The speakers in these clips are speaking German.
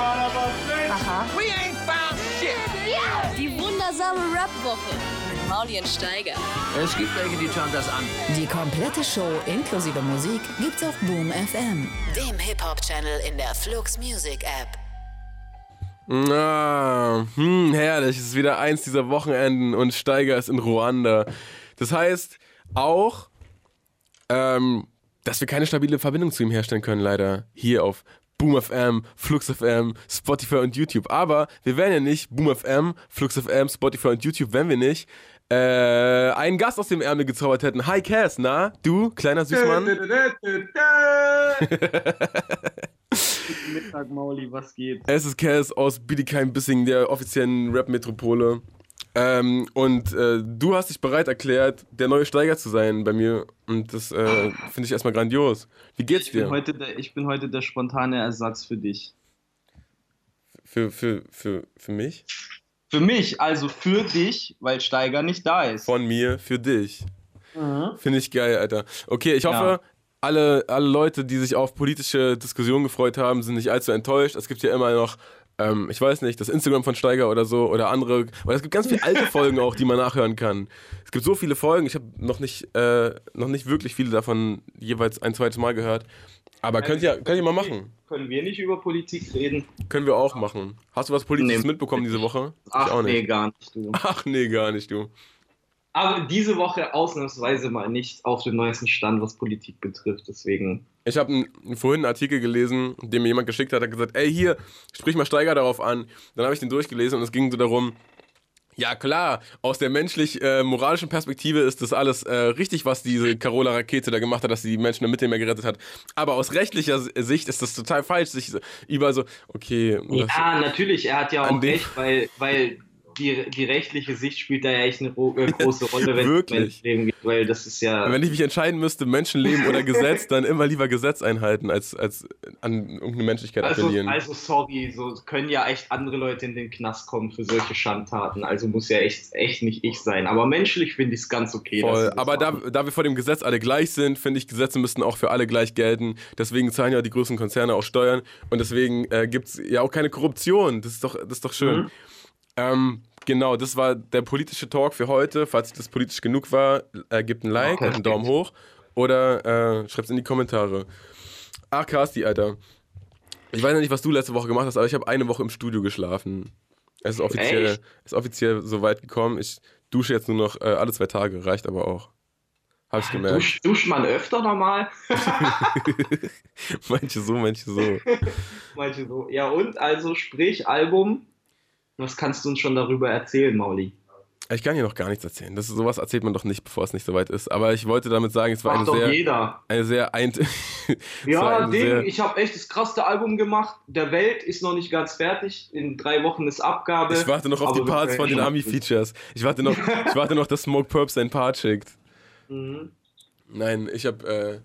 Aha. We ain't found shit. Die wundersame Rap-Woche mit Mauli und Steiger. Es gibt welche, die schauen das an. Die komplette Show inklusive Musik gibt's auf Boom FM, dem Hip-Hop-Channel in der Flux Music App. Ah, hm, herrlich. Es ist wieder eins dieser Wochenenden und Steiger ist in Ruanda. Das heißt auch, ähm, dass wir keine stabile Verbindung zu ihm herstellen können, leider. Hier auf Boom FM, Flux FM, Spotify und YouTube. Aber wir wären ja nicht Boom FM, Flux FM, Spotify und YouTube, wenn wir nicht äh, einen Gast aus dem Ärmel gezaubert hätten. Hi Cass, na? Du, kleiner Süßmann? Mittag, Mauli, was geht? Es ist Cass aus Bietigheim-Bissing, der offiziellen Rap-Metropole. Ähm, und äh, du hast dich bereit erklärt, der neue Steiger zu sein bei mir. Und das äh, finde ich erstmal grandios. Wie geht's Ich bin, dir? heute der, ich bin heute der spontane Ersatz für dich. Für, für, für, für mich? Für mich, also für dich, weil Steiger nicht da ist. Von mir, für dich. Finde ich geil, Alter. Okay, ich hoffe, Ja. alle, alle Leute, die sich auf politische Diskussionen gefreut haben, sind nicht allzu enttäuscht. Es gibt ja immer noch, ähm, ich weiß nicht, das Instagram von Steiger oder so oder andere. Weil es gibt ganz viele alte Folgen auch, die man nachhören kann. Es gibt so viele Folgen, ich habe noch, nicht, äh, noch nicht wirklich viele davon jeweils ein zweites Mal gehört. Aber könnt ihr, könnt ihr mal machen. Können wir nicht über Politik reden? Können wir auch machen. Hast du was Politisches Nee. mitbekommen diese Woche? Ach nee, gar nicht, du. Ach nee, gar nicht, du. Aber diese Woche ausnahmsweise mal nicht auf dem neuesten Stand, was Politik betrifft. Deswegen. Ich habe vorhin einen Artikel gelesen, den mir jemand geschickt hat, hat gesagt, ey hier, sprich mal Steiger darauf an. Dann habe ich den durchgelesen und es ging so darum, ja klar, aus der menschlich-moralischen Perspektive ist das alles äh, richtig, was diese Carola-Rakete da gemacht hat, dass sie die Menschen im Mittelmeer gerettet hat. Aber aus rechtlicher Sicht ist das total falsch, sich überall so, okay, Ja, natürlich, er hat ja auch recht, weil, weil die, die rechtliche Sicht spielt da ja echt eine äh, große Rolle, wenn Wirklich? es Menschenleben geht, weil das ist ja. wenn ich mich entscheiden müsste, Menschenleben oder Gesetz, dann immer lieber Gesetz einhalten, als, als an irgendeine Menschlichkeit Also, appellieren. also sorry, so können ja echt andere Leute in den Knast kommen für solche Schandtaten. Also muss ja echt, echt nicht ich sein. Aber menschlich finde ich es ganz okay. Voll. Aber da, da wir vor dem Gesetz alle gleich sind, finde ich, Gesetze müssten auch für alle gleich gelten. Deswegen zahlen ja die größten Konzerne auch Steuern. Und deswegen äh, gibt es ja auch keine Korruption. Das ist doch, das ist doch schön. Mhm. Ähm, genau, das war der politische Talk für heute. Falls das politisch genug war, äh, gebt ein Like und einen. Daumen hoch. Oder äh, schreibt es in die Kommentare. Ach, Kasti, Alter. Ich weiß ja nicht, was du letzte Woche gemacht hast, aber ich habe eine Woche im Studio geschlafen. Es ist offiziell, Echt? ist offiziell so weit gekommen. Ich dusche jetzt nur noch äh, alle zwei Tage, reicht aber auch. Hab ich gemerkt. Dusch, duscht man öfter normal? manche so, manche so. Manche so. Ja, und also sprich, Album. Was kannst du uns schon darüber erzählen, Mauli? Ich kann hier noch gar nichts erzählen. Das ist, sowas erzählt man doch nicht, bevor es nicht so weit ist. Aber ich wollte damit sagen, es war eine Macht sehr, jeder. eine sehr ein Ja, Ding, sehr- ich habe echt das krasseste Album gemacht. Der Welt ist noch nicht ganz fertig. In drei Wochen ist Abgabe. Ich warte noch auf die Parts von den Army-Features. Ich warte noch, ich warte noch, dass Smoke Purp sein Part schickt. Mhm. Nein, ich habe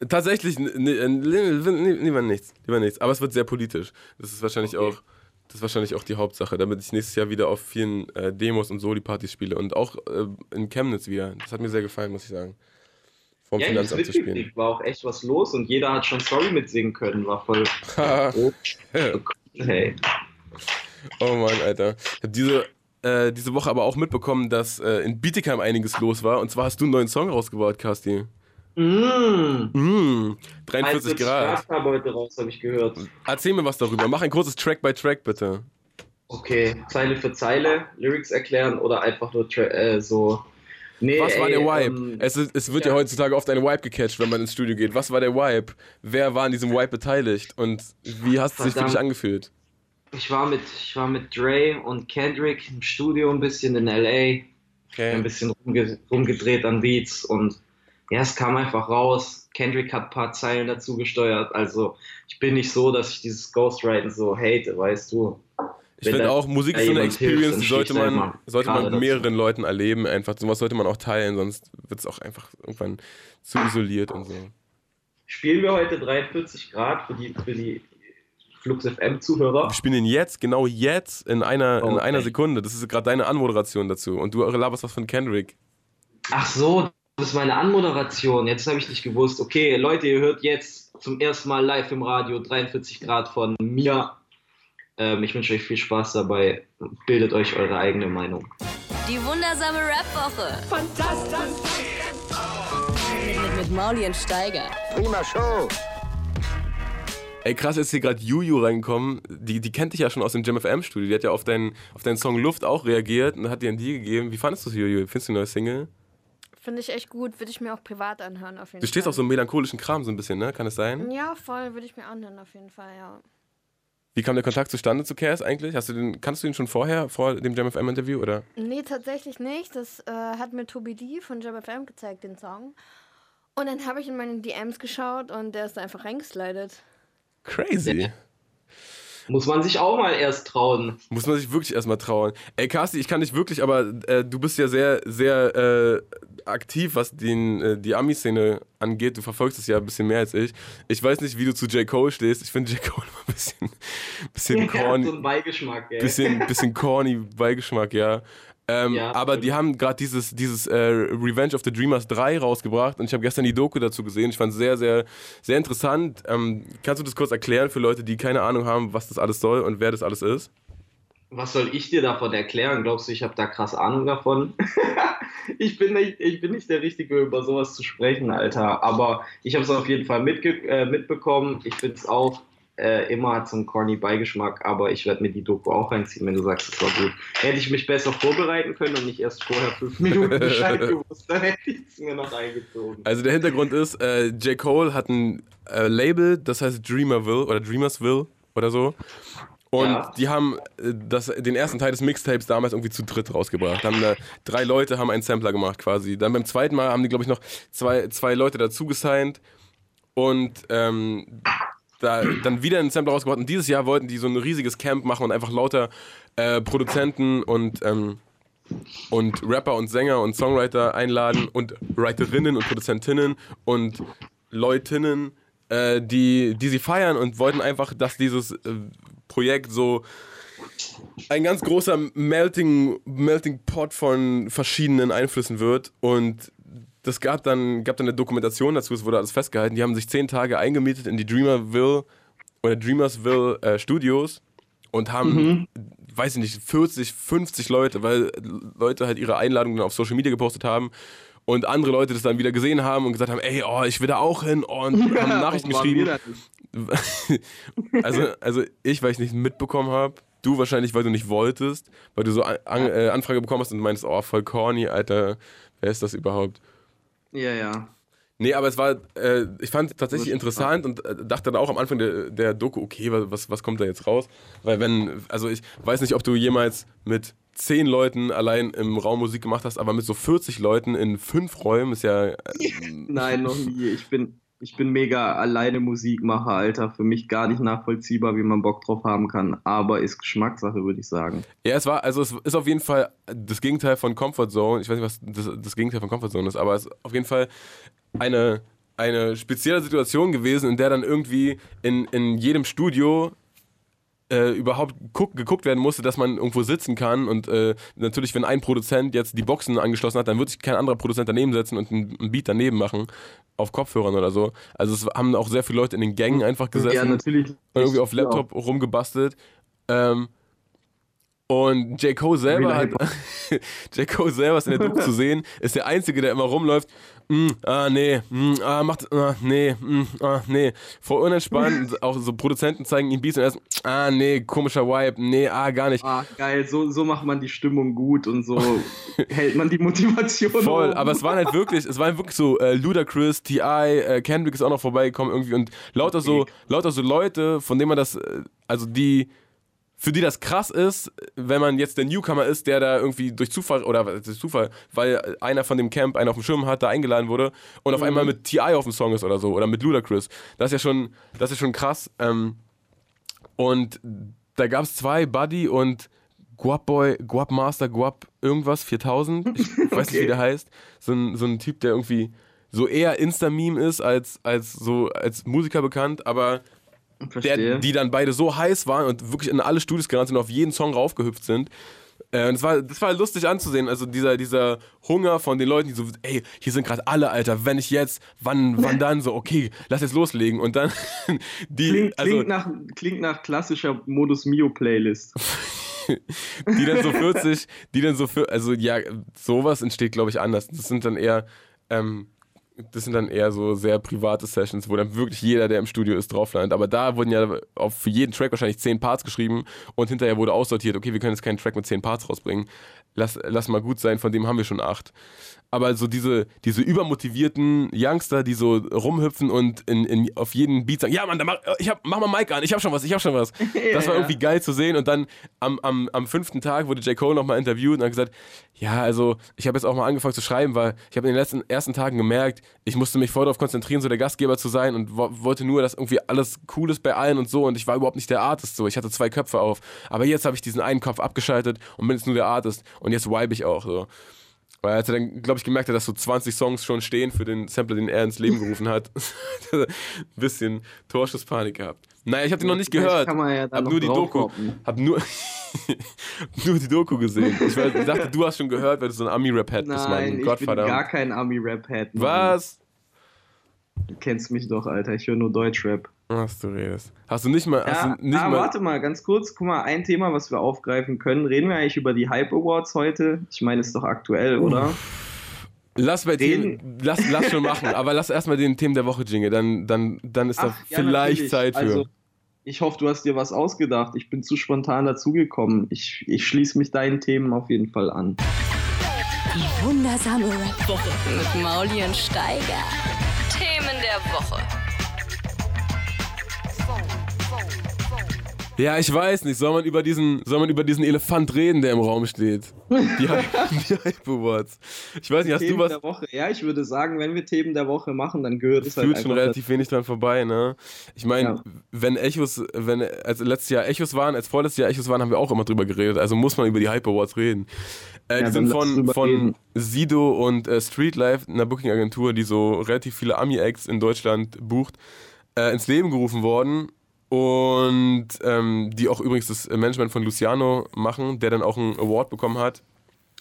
äh, tatsächlich lieber nichts, lieber nichts. Aber es wird sehr politisch. Das ist wahrscheinlich Okay. auch, das ist wahrscheinlich auch die Hauptsache, damit ich nächstes Jahr wieder auf vielen äh, Demos und Soli-Partys spiele und auch äh, in Chemnitz wieder. Das hat mir sehr gefallen, muss ich sagen. Vom Ja, Finanzamt zu spielen. War auch echt was los und jeder hat schon Sorry mitsingen können. War voll. Oh, hey. oh Mann, Alter. Ich habe diese, äh, diese Woche aber auch mitbekommen, dass äh, in Bietigheim einiges los war. Und zwar hast du einen neuen Song rausgebaut, Kasti. Mmh. Mm, 43 40 Grad. heute raus, habe ich gehört. Erzähl mir was darüber. Mach ein kurzes Track by Track, bitte. Okay, Zeile für Zeile, Lyrics erklären oder einfach nur tra äh, so. Nee, Was war ey, der Vibe? ähm, es, ist, es wird ja. ja. heutzutage oft eine Vibe gecatcht, wenn man ins Studio geht. Was war der Vibe? Wer war an diesem Vibe beteiligt? Und wie hast du sich für dich angefühlt? ich, war mit, ich war mit Dre und Kendrick im Studio ein bisschen in LA. ein Okay. bisschen rumge rumgedreht an Beats und ja, es kam einfach raus. Kendrick hat ein paar Zeilen dazu gesteuert. Also ich bin nicht so, dass ich dieses Ghostwriting so hate, weißt du. Ich finde auch, Musik ist so eine Experience, die sollte man, sollte man mit dazu. mehreren Leuten erleben. Einfach, sowas sollte man auch teilen, sonst wird es auch einfach irgendwann zu isoliert und so. Spielen wir heute 43 Grad für die, für die Flux FM Zuhörer. Wir spielen ihn jetzt, genau jetzt, in einer, in Okay. einer Sekunde. Das ist gerade deine Anmoderation dazu. Und du laberst was von Kendrick. Ach so, das ist meine Anmoderation. Jetzt habe ich nicht gewusst. Okay, Leute, ihr hört jetzt zum ersten Mal live im Radio 43 Grad von mir. Ähm, ich wünsche euch viel Spaß dabei. Bildet euch eure eigene Meinung. Die wundersame Rap-Woche. Fantastisch. Mit, mit, Mauli und Steiger. Ey, krass, ist hier gerade Juju reingekommen. Die, die kennt dich ja schon aus dem Jam FM Studio. Die hat ja auf deinen, auf deinen Song Luft auch reagiert und hat dir einen Deal gegeben. Wie fandest du es, Juju? Findest du die neue Single? Finde ich echt gut, würde ich mir auch privat anhören auf jeden Du stehst Fall. auf so einem melancholischen Kram so ein bisschen, ne? Kann es sein? Ja, voll, würde ich mir anhören auf jeden Fall, ja. Wie kam der Kontakt zustande zu Cass eigentlich? Hast du den, kannst du ihn schon vorher, vor dem Jam FM Interview, oder? Nee, tatsächlich nicht. Das äh, hat mir Tobi D von JamFM gezeigt, den Song. Und dann habe ich in meine DMs geschaut und der ist da einfach reingeslidet. Crazy. Muss man sich auch mal erst trauen. Muss man sich wirklich erstmal trauen. Ey, Carsti, ich kann dich wirklich, aber äh, du bist ja sehr, sehr äh, aktiv, was den, äh, die Ami-Szene angeht. Du verfolgst es ja ein bisschen mehr als ich. Ich weiß nicht, wie du zu J. Cole stehst. Ich finde J. Cole immer ein bisschen, bisschen corny. so einen Beigeschmack, ey. bisschen, bisschen corny Beigeschmack, ja. Ähm, Ja, aber die haben gerade dieses, dieses äh, Revenge of the Dreamers 3 rausgebracht und ich habe gestern die Doku dazu gesehen. Ich fand es sehr, sehr, sehr interessant. Ähm, kannst du das kurz erklären für Leute, die keine Ahnung haben, was das alles soll und wer das alles ist? Was soll ich dir davon erklären? Glaubst du, ich habe da krass Ahnung davon? ich, bin nicht, ich bin nicht der Richtige, über sowas zu sprechen, Alter. Aber ich habe es auf jeden Fall mitge äh, mitbekommen. Ich finde es auch äh, immer hat so einen corny Beigeschmack, aber ich werde mir die Doku auch reinziehen, wenn du sagst, es war gut. Hätte ich mich besser vorbereiten können und nicht erst vorher fünf Minuten Bescheid gewusst, dann hätte ich es mir noch eingezogen. Also der Hintergrund ist, äh, J. Cole hat ein äh, Label, das heißt Dreamerville oder Dreamersville oder so. Und Ja. die haben äh, das, den ersten Teil des Mixtapes damals irgendwie zu dritt rausgebracht. Haben, äh, drei Leute haben einen Sampler gemacht quasi. Dann beim zweiten Mal haben die, glaube ich, noch zwei, zwei Leute dazu gesigned. Und ähm, da, dann wieder einen Sampler rausgebracht. Und dieses Jahr wollten die so ein riesiges Camp machen und einfach lauter äh, Produzenten und, ähm, und Rapper und Sänger und Songwriter einladen und Writerinnen und Produzentinnen und Leutinnen, äh, die, die sie feiern und wollten einfach, dass dieses äh, Projekt so ein ganz großer Melting, Melting Pot von verschiedenen Einflüssen wird und das gab dann, gab dann eine Dokumentation dazu, es wurde alles festgehalten. Die haben sich zehn Tage eingemietet in die Dreamerville oder Dreamersville äh, Studios und haben, weiß ich nicht, 40, 50 Leute, weil Leute halt ihre Einladungen auf Social Media gepostet haben und andere Leute das dann wieder gesehen haben und gesagt haben, ey, oh, ich will da auch hin und haben Nachrichten geschrieben. also, also ich, weil ich nicht mitbekommen habe. Du wahrscheinlich, weil du nicht wolltest, weil du so an, äh, Anfrage bekommen hast und meinst, oh, voll corny, Alter, wer ist das überhaupt? Ja, ja. Nee, aber es war, äh, ich fand es tatsächlich interessant und äh, dachte dann auch am Anfang der, der Doku, okay, was- was, was kommt da jetzt raus? Weil wenn, also ich weiß nicht, ob du jemals mit zehn Leuten allein im Raum Musik gemacht hast, aber mit so 40 Leuten in fünf Räumen ist ja, äh, Nein, noch nie. Ich bin, ich bin mega alleine Musikmacher, Alter. Für mich gar nicht nachvollziehbar, wie man Bock drauf haben kann. Aber ist Geschmackssache, würde ich sagen. Ja, es war, also es ist auf jeden Fall das Gegenteil von Comfort Zone. Ich weiß nicht, was das, das Gegenteil von Comfort Zone ist, aber es ist auf jeden Fall eine, eine spezielle Situation gewesen, in der dann irgendwie in, in jedem Studio äh, überhaupt guck, geguckt werden musste, dass man irgendwo sitzen kann. Und äh, natürlich, wenn ein Produzent jetzt die Boxen angeschlossen hat, dann wird sich kein anderer Produzent daneben setzen und ein, ein Beat daneben machen, auf Kopfhörern oder so. Also es haben auch sehr viele Leute in den Gängen einfach gesessen Ja, natürlich. und irgendwie auf Laptop rumgebastelt. Ähm, und J. Cole selber hat, J. Cole selber ist in der Doku zu sehen, ist der Einzige, der immer rumläuft. Mm, ah, nee, mm, ah, macht, ah, nee, mm, ah, nee. Voll unentspannt. auch so Produzenten zeigen ihm Beats und er ist, ah, nee, komischer Vibe, nee, ah, gar nicht. Ah, geil, so, so macht man die Stimmung gut und so hält man die Motivation Voll, oben. aber es waren halt wirklich, es waren wirklich so äh, Ludacris, T.I., äh, Kendrick ist auch noch vorbeigekommen irgendwie und lauter so, lauter so Leute, von denen man das, äh, also die, für die das krass ist, wenn man jetzt der Newcomer ist, der da irgendwie durch Zufall, oder ist Zufall, weil einer von dem Camp einen auf dem Schirm hat, da eingeladen wurde und auf einmal mit T.I. auf dem Song ist oder so, oder mit Ludacris. Das ist ja schon, das ist schon krass. Ähm, und da gab es zwei, Buddy und Guap Boy, Guap Master, Guap irgendwas, 4000. Ich weiß nicht, wie der heißt. So ein, so ein Typ, der irgendwie so eher Insta-Meme ist als, als so als Musiker bekannt, aber der, die dann beide so heiß waren und wirklich in alle Studios gerannt sind und auf jeden Song raufgehüpft sind. Äh, und es war, das war lustig anzusehen, also dieser, dieser Hunger von den Leuten, die so, ey, hier sind gerade alle, Alter, wenn ich jetzt, wann, wann dann, so, okay, lass jetzt loslegen. Und dann die, Klingt, also, klingt, nach, klingt nach klassischer Modus Mio Playlist. die dann so 40, die dann so für, also ja, sowas entsteht, glaube ich, anders. Das sind dann eher, ähm, das sind dann eher so sehr private Sessions, wo dann wirklich jeder, der im Studio ist, drauf landet. Aber da wurden ja auf für jeden Track wahrscheinlich zehn Parts geschrieben und hinterher wurde aussortiert, okay, wir können jetzt keinen Track mit zehn Parts rausbringen. Lass, lass mal gut sein, von dem haben wir schon acht. Aber so diese, diese übermotivierten Youngster, die so rumhüpfen und in, in, auf jeden Beat sagen, ja Mann, mach, ich hab, mach mal Mike an, ich hab schon was, ich hab schon was. Das war irgendwie geil zu sehen. Und dann am, am, am fünften Tag wurde J. Cole nochmal interviewt und hat gesagt, ja, also ich habe jetzt auch mal angefangen zu schreiben, weil ich habe in den letzten ersten Tagen gemerkt, ich musste mich voll darauf konzentrieren, so der Gastgeber zu sein und wo, wollte nur, dass irgendwie alles cool ist bei allen und so. Und ich war überhaupt nicht der Artist so. Ich hatte zwei Köpfe auf. Aber jetzt habe ich diesen einen Kopf abgeschaltet und bin jetzt nur der Artist. Und jetzt vibe ich auch so. Weil als er dann, glaube ich, gemerkt hat, dass so 20 Songs schon stehen für den Sampler, den er ins Leben gerufen hat, ein bisschen Torschusspanik gehabt. Naja, ich habe den noch nicht gehört. Kann man ja hab nur die Doku, hab nur, nur die Doku gesehen. Ich, dachte, du hast schon gehört, weil du so ein Ami-Rap-Head bist, Mann. Nein, ich bin gar kein Ami-Rap-Head. Mann. Was? Du kennst mich doch, Alter. Ich höre nur Deutschrap. Was du redest. Hast du nicht mal, hast Ja, du nicht ah, mal warte mal, ganz kurz. Guck mal, ein Thema, was wir aufgreifen können. Reden wir eigentlich über die Hype Awards heute? Ich meine, ist doch aktuell, oder? Lass bei Themen, lass, lass schon machen, aber lass erstmal den Themen der Woche jingle, dann, dann, dann ist da Ach, ja, vielleicht natürlich. Zeit für. Also, ich hoffe, du hast dir was ausgedacht. Ich bin zu spontan dazugekommen. Ich, ich schließe mich deinen Themen auf jeden Fall an. Die wundersame Rap-Woche mit Mauli und Steiger. Themen der Woche. Ja, ich weiß nicht. Soll man über diesen, soll man über diesen Elefant reden, der im Raum steht? Die, die Hype Awards. Ich weiß nicht, hast Themen du was? der Woche. Ja, ich würde sagen, wenn wir Themen der Woche machen, dann gehört es halt Fühlt schon relativ wenig dran vorbei, ne? Ich meine, Ja. wenn Echos, wenn als letztes Jahr Echos waren, als vorletztes Jahr Echos waren, haben wir auch immer drüber geredet. Also muss man über die Hype Awards reden. Äh, Ja, die sind von, von reden. Sido und äh, Streetlife, einer Booking-Agentur, die so relativ viele Ami-Acts in Deutschland bucht, äh, ins Leben gerufen worden. Und ähm, die auch übrigens das Management von Luciano machen, der dann auch einen Award bekommen hat.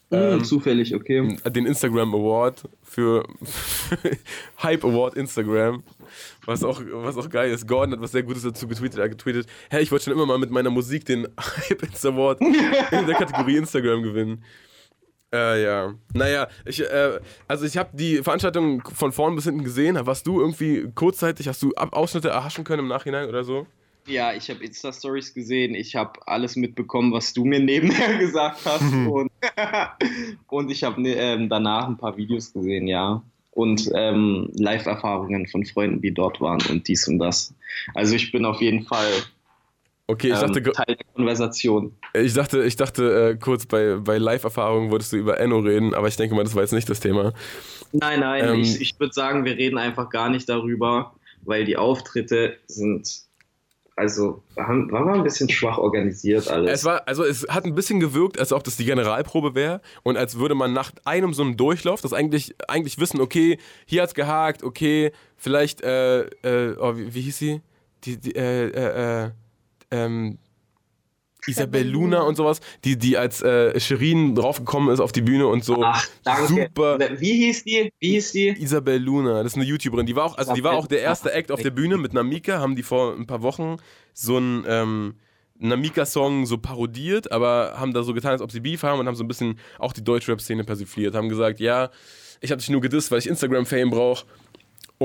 Hm, zufällig, okay. den Instagram Award für Hype Award Instagram. Was auch, was auch geil ist. Gordon hat was sehr Gutes dazu getweetet. Er hat getweetet, hey, ich wollte schon immer mal mit meiner Musik den Hype Insta Award in der Kategorie Instagram gewinnen. Äh, ja. Naja, ich, äh, also ich habe die Veranstaltung von vorn bis hinten gesehen. Warst du irgendwie kurzzeitig, hast du Ausschnitte erhaschen können im Nachhinein oder so? Ja, ich habe Insta-Stories gesehen. Ich habe alles mitbekommen, was du mir nebenher gesagt hast. und, und ich habe ähm, danach ein paar Videos gesehen, ja. Und ähm, Live-Erfahrungen von Freunden, die dort waren und dies und das. Also ich bin auf jeden Fall Okay, ich ähm, dachte, Teil der Konversation. ich dachte, ich dachte äh, kurz bei, bei Live-Erfahrungen wolltest du über Enno reden, aber ich denke mal, das war jetzt nicht das Thema. Nein, nein, Ähm, ich, ich würde sagen, wir reden einfach gar nicht darüber, weil die Auftritte sind, also, haben, war mal ein bisschen schwach organisiert alles. Es war, also es hat ein bisschen gewirkt, als ob das die Generalprobe wäre und als würde man nach einem so einem Durchlauf das eigentlich, eigentlich wissen, okay, hier hat's gehakt, okay, vielleicht, äh, äh, oh, wie, wie hieß sie? Die, die, äh, äh, äh, ähm, Isabel Luna und sowas, die, die als äh, Shirin draufgekommen ist auf die Bühne und so Ach, danke. super. Wie hieß die? Wie hieß die? Isabel Luna, das ist eine YouTuberin, die war auch, also die war auch der erste Act auf der Bühne mit Namika, haben die vor ein paar Wochen so einen ähm, Namika-Song so parodiert, aber haben da so getan, als ob sie Beef haben und haben so ein bisschen auch die Deutschrap-Szene persifliert, haben gesagt, ja, ich habe dich nur gedisst, weil ich Instagram-Fame brauche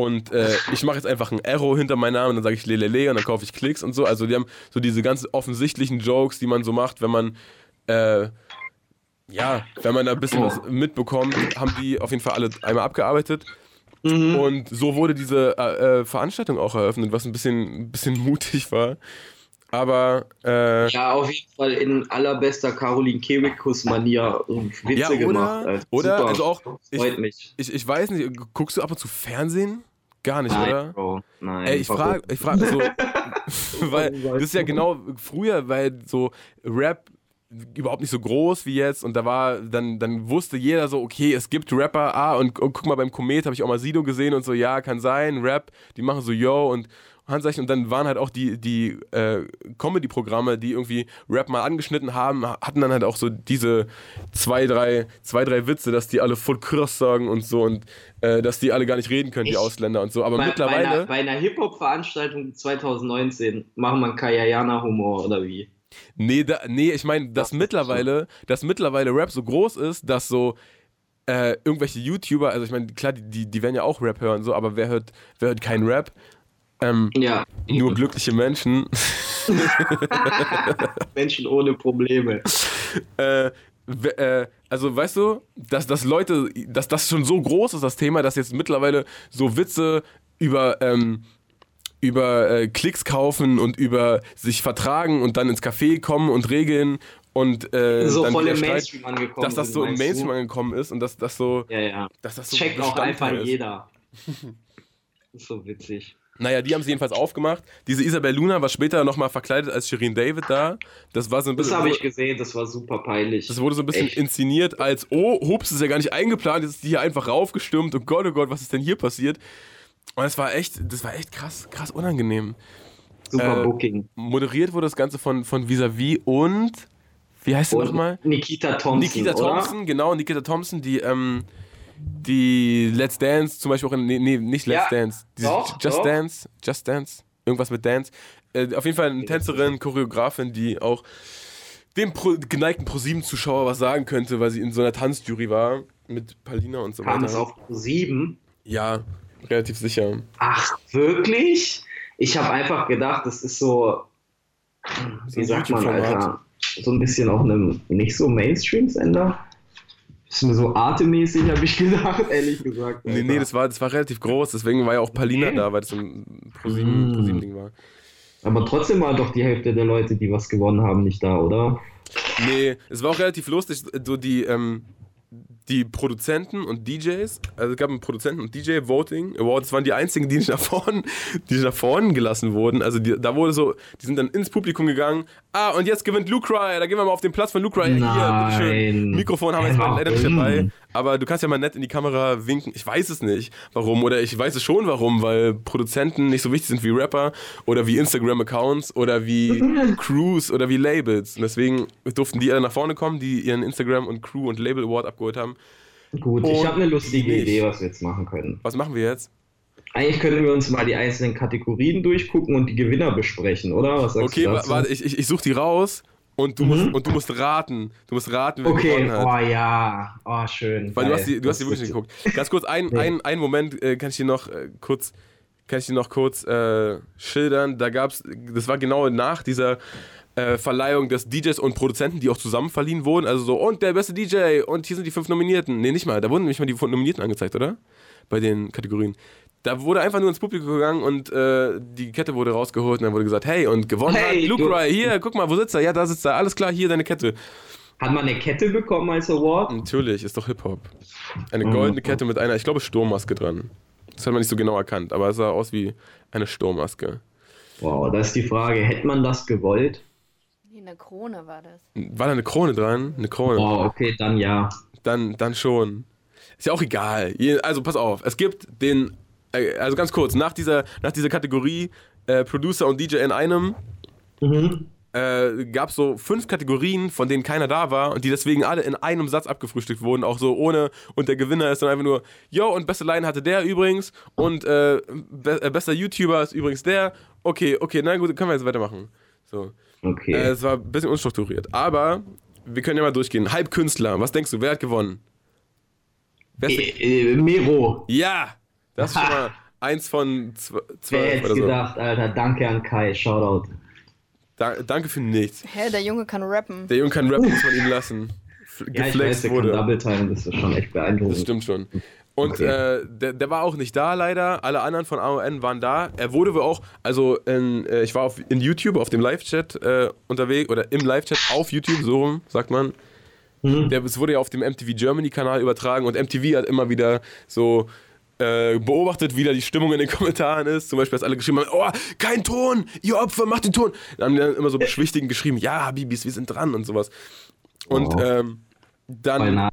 und äh, ich mache jetzt einfach ein Arrow hinter meinen Namen und dann sage ich Lelele und dann kaufe ich Klicks und so. Also die haben so diese ganz offensichtlichen Jokes, die man so macht, wenn man äh, ja, wenn man da ein bisschen was mitbekommt, haben die auf jeden Fall alle einmal abgearbeitet. Und so wurde diese äh, äh, Veranstaltung auch eröffnet, was ein bisschen, ein bisschen mutig war. Aber äh, Ja, auf jeden Fall in allerbester Caroline Kebekus-Manier Witze Ja, oder- gemacht. Also, oder, super. also auch- Freut ich- mich. ich, ich weiß nicht, guckst du ab und zu Fernsehen? Gar nicht, Nein, oder? Bro, nein. Ey, ich frage, ich frage so, weil das ist ja genau früher, weil so Rap überhaupt nicht so groß wie jetzt und da war, dann, dann wusste jeder so, okay, es gibt Rapper, ah, und, und guck mal, beim Komet habe ich auch mal Sido gesehen und so, ja, kann sein, Rap, die machen so Yo und, Handzeichen. Und dann waren halt auch die, die äh, Comedy-Programme, die irgendwie Rap mal angeschnitten haben, hatten dann halt auch so diese zwei, drei, zwei, drei Witze, dass die alle voll cross sagen und so und äh, dass die alle gar nicht reden können, die Ausländer und so. Aber bei, mittlerweile. Bei einer, bei einer Hip-Hop-Veranstaltung 2019 machen wir Kayayana-Humor oder wie? Nee, da, nee ich meine, dass mittlerweile, dass mittlerweile Rap so groß ist, dass so äh, irgendwelche YouTuber, also ich meine, klar, die, die werden ja auch Rap hören, so, aber wer hört, wer hört keinen Rap? Ähm, ja. Nur glückliche Menschen. Menschen ohne Probleme. Äh, äh, also weißt du, dass, dass Leute, dass das schon so groß ist, das Thema, dass jetzt mittlerweile so Witze über, ähm, über äh, Klicks kaufen und über sich vertragen und dann ins Café kommen und regeln und äh, so dann voll im Mainstream angekommen dass das so im Mainstream du? angekommen ist und dass das so ja ja dass das so checkt auch einfach ist. jeder ist so witzig naja, die haben sie jedenfalls aufgemacht. Diese Isabel Luna war später nochmal verkleidet als Shirin David da. Das war so ein bisschen. Das habe ich gesehen, das war super peinlich. Das wurde so ein bisschen Echt? inszeniert als, oh, hups, ist ja gar nicht eingeplant, jetzt ist die hier einfach raufgestürmt und Gott, oh Gott, was ist denn hier passiert? Und das war echt, das war echt krass, krass unangenehm. Super äh, Booking. Moderiert wurde das Ganze von, von Visavi und wie heißt sie nochmal? Nikita Thompson. Nikita Thompson, oder? genau, Nikita Thompson, die, ähm, die Let's Dance, zum Beispiel auch in, nee, nee nicht Let's ja, Dance, doch, Just doch. Dance, Just Dance, irgendwas mit Dance. Äh, auf jeden Fall eine Tänzerin, Choreografin, die auch dem Pro, geneigten ProSieben-Zuschauer was sagen könnte, weil sie in so einer Tanzjury war mit Palina und so Kam weiter. Kam es auf ProSieben? Ja, relativ sicher. Ach, wirklich? Ich habe einfach gedacht, das ist so, wie sagt man, Alter, so ein bisschen auf einem nicht so Mainstream-Sender. So artemäßig habe ich gedacht, ehrlich gesagt. Alter. Nee, nee, das war, das war relativ groß, deswegen war ja auch Palina okay. da, weil das ein ProSieben-Ding war. Aber trotzdem war doch die Hälfte der Leute, die was gewonnen haben, nicht da, oder? Nee, es war auch relativ lustig, so die, ähm, die Produzenten und DJs, also es gab einen Produzenten und DJ Voting Award, das waren die einzigen, die nicht nach vorne, die nicht nach vorne gelassen wurden. Also die, da wurde so, die sind dann ins Publikum gegangen. Ah, und jetzt gewinnt Luke Rye, da gehen wir mal auf den Platz von Luke Rye. Hier, bitteschön. Mikrofon haben wir jetzt mal leider nicht dabei. Aber du kannst ja mal nett in die Kamera winken. Ich weiß es nicht, warum. Oder ich weiß es schon, warum, weil Produzenten nicht so wichtig sind wie Rapper oder wie Instagram-Accounts oder wie Crews oder wie Labels. Und deswegen durften die alle nach vorne kommen, die ihren Instagram- und Crew- und Label-Award abgeholt haben. Gut, und ich habe eine lustige nicht. Idee, was wir jetzt machen können. Was machen wir jetzt? Eigentlich können wir uns mal die einzelnen Kategorien durchgucken und die Gewinner besprechen, oder? Was sagst okay, du dazu? warte, ich, ich, ich suche die raus und du, mhm. musst, und du musst raten. Du musst raten, wer okay. gewonnen hat. Oh ja, oh schön. Weil du hast die, du hast die wirklich nicht geguckt. Ganz kurz, ein, nee. ein, ein Moment äh, kann ich dir noch äh, kurz, kann ich dir noch kurz äh, schildern. Da gab's, das war genau nach dieser äh, Verleihung des DJs und Produzenten, die auch zusammen verliehen wurden. Also so, und der beste DJ und hier sind die fünf Nominierten. Nee, nicht mal, da wurden nicht mal die Nominierten angezeigt, oder? Bei den Kategorien. Da wurde einfach nur ins Publikum gegangen und äh, die Kette wurde rausgeholt und dann wurde gesagt, hey, und gewonnen hey, hat Luke Ry, hier, guck mal, wo sitzt er? Ja, da sitzt er, alles klar, hier deine Kette. Hat man eine Kette bekommen als Award? Natürlich, ist doch Hip-Hop. Eine goldene Kette mit einer, ich glaube, Sturmmaske dran. Das hat man nicht so genau erkannt, aber es sah aus wie eine Sturmmaske. Wow, da ist die Frage, hätte man das gewollt? Eine Krone war das. War da eine Krone dran? Eine Krone. Oh, okay, dann ja. Dann, dann schon. Ist ja auch egal. Also pass auf, es gibt den, äh, also ganz kurz, nach dieser, nach dieser Kategorie äh, Producer und DJ in einem mhm. äh, gab es so fünf Kategorien, von denen keiner da war und die deswegen alle in einem Satz abgefrühstückt wurden, auch so ohne, und der Gewinner ist dann einfach nur, yo, und beste Line hatte der übrigens und äh, be äh, bester YouTuber ist übrigens der. Okay, okay, na gut, können wir jetzt weitermachen. So. Okay. Äh, es war ein bisschen unstrukturiert. Aber wir können ja mal durchgehen. Halbkünstler, was denkst du, wer hat gewonnen? Wer äh, äh, Mero. Ja, das ist schon mal eins von zwei. Wer hätte gedacht, so. Alter. Danke an Kai, Shoutout. Da, danke für nichts. Hä, der Junge kann rappen. Der Junge kann rappen, muss man ihm lassen. ja, ich weiß, der wurde. kann Double Time, das ist schon echt beeindruckend. Das stimmt schon. Und okay. äh, der, der, war auch nicht da leider. Alle anderen von AON waren da. Er wurde wohl auch, also in, äh, ich war auf, in YouTube auf dem Live-Chat äh, unterwegs oder im Live-Chat auf YouTube, so rum, sagt man. Mhm. Der, es wurde ja auf dem MTV Germany-Kanal übertragen und MTV hat immer wieder so äh, beobachtet, wie da die Stimmung in den Kommentaren ist. Zum Beispiel, dass alle geschrieben haben: Oh, kein Ton, ihr Opfer, macht den Ton. Dann haben die dann immer so beschwichtigend geschrieben: Ja, Habibis, wir sind dran und sowas. Und, oh. ähm, Dann,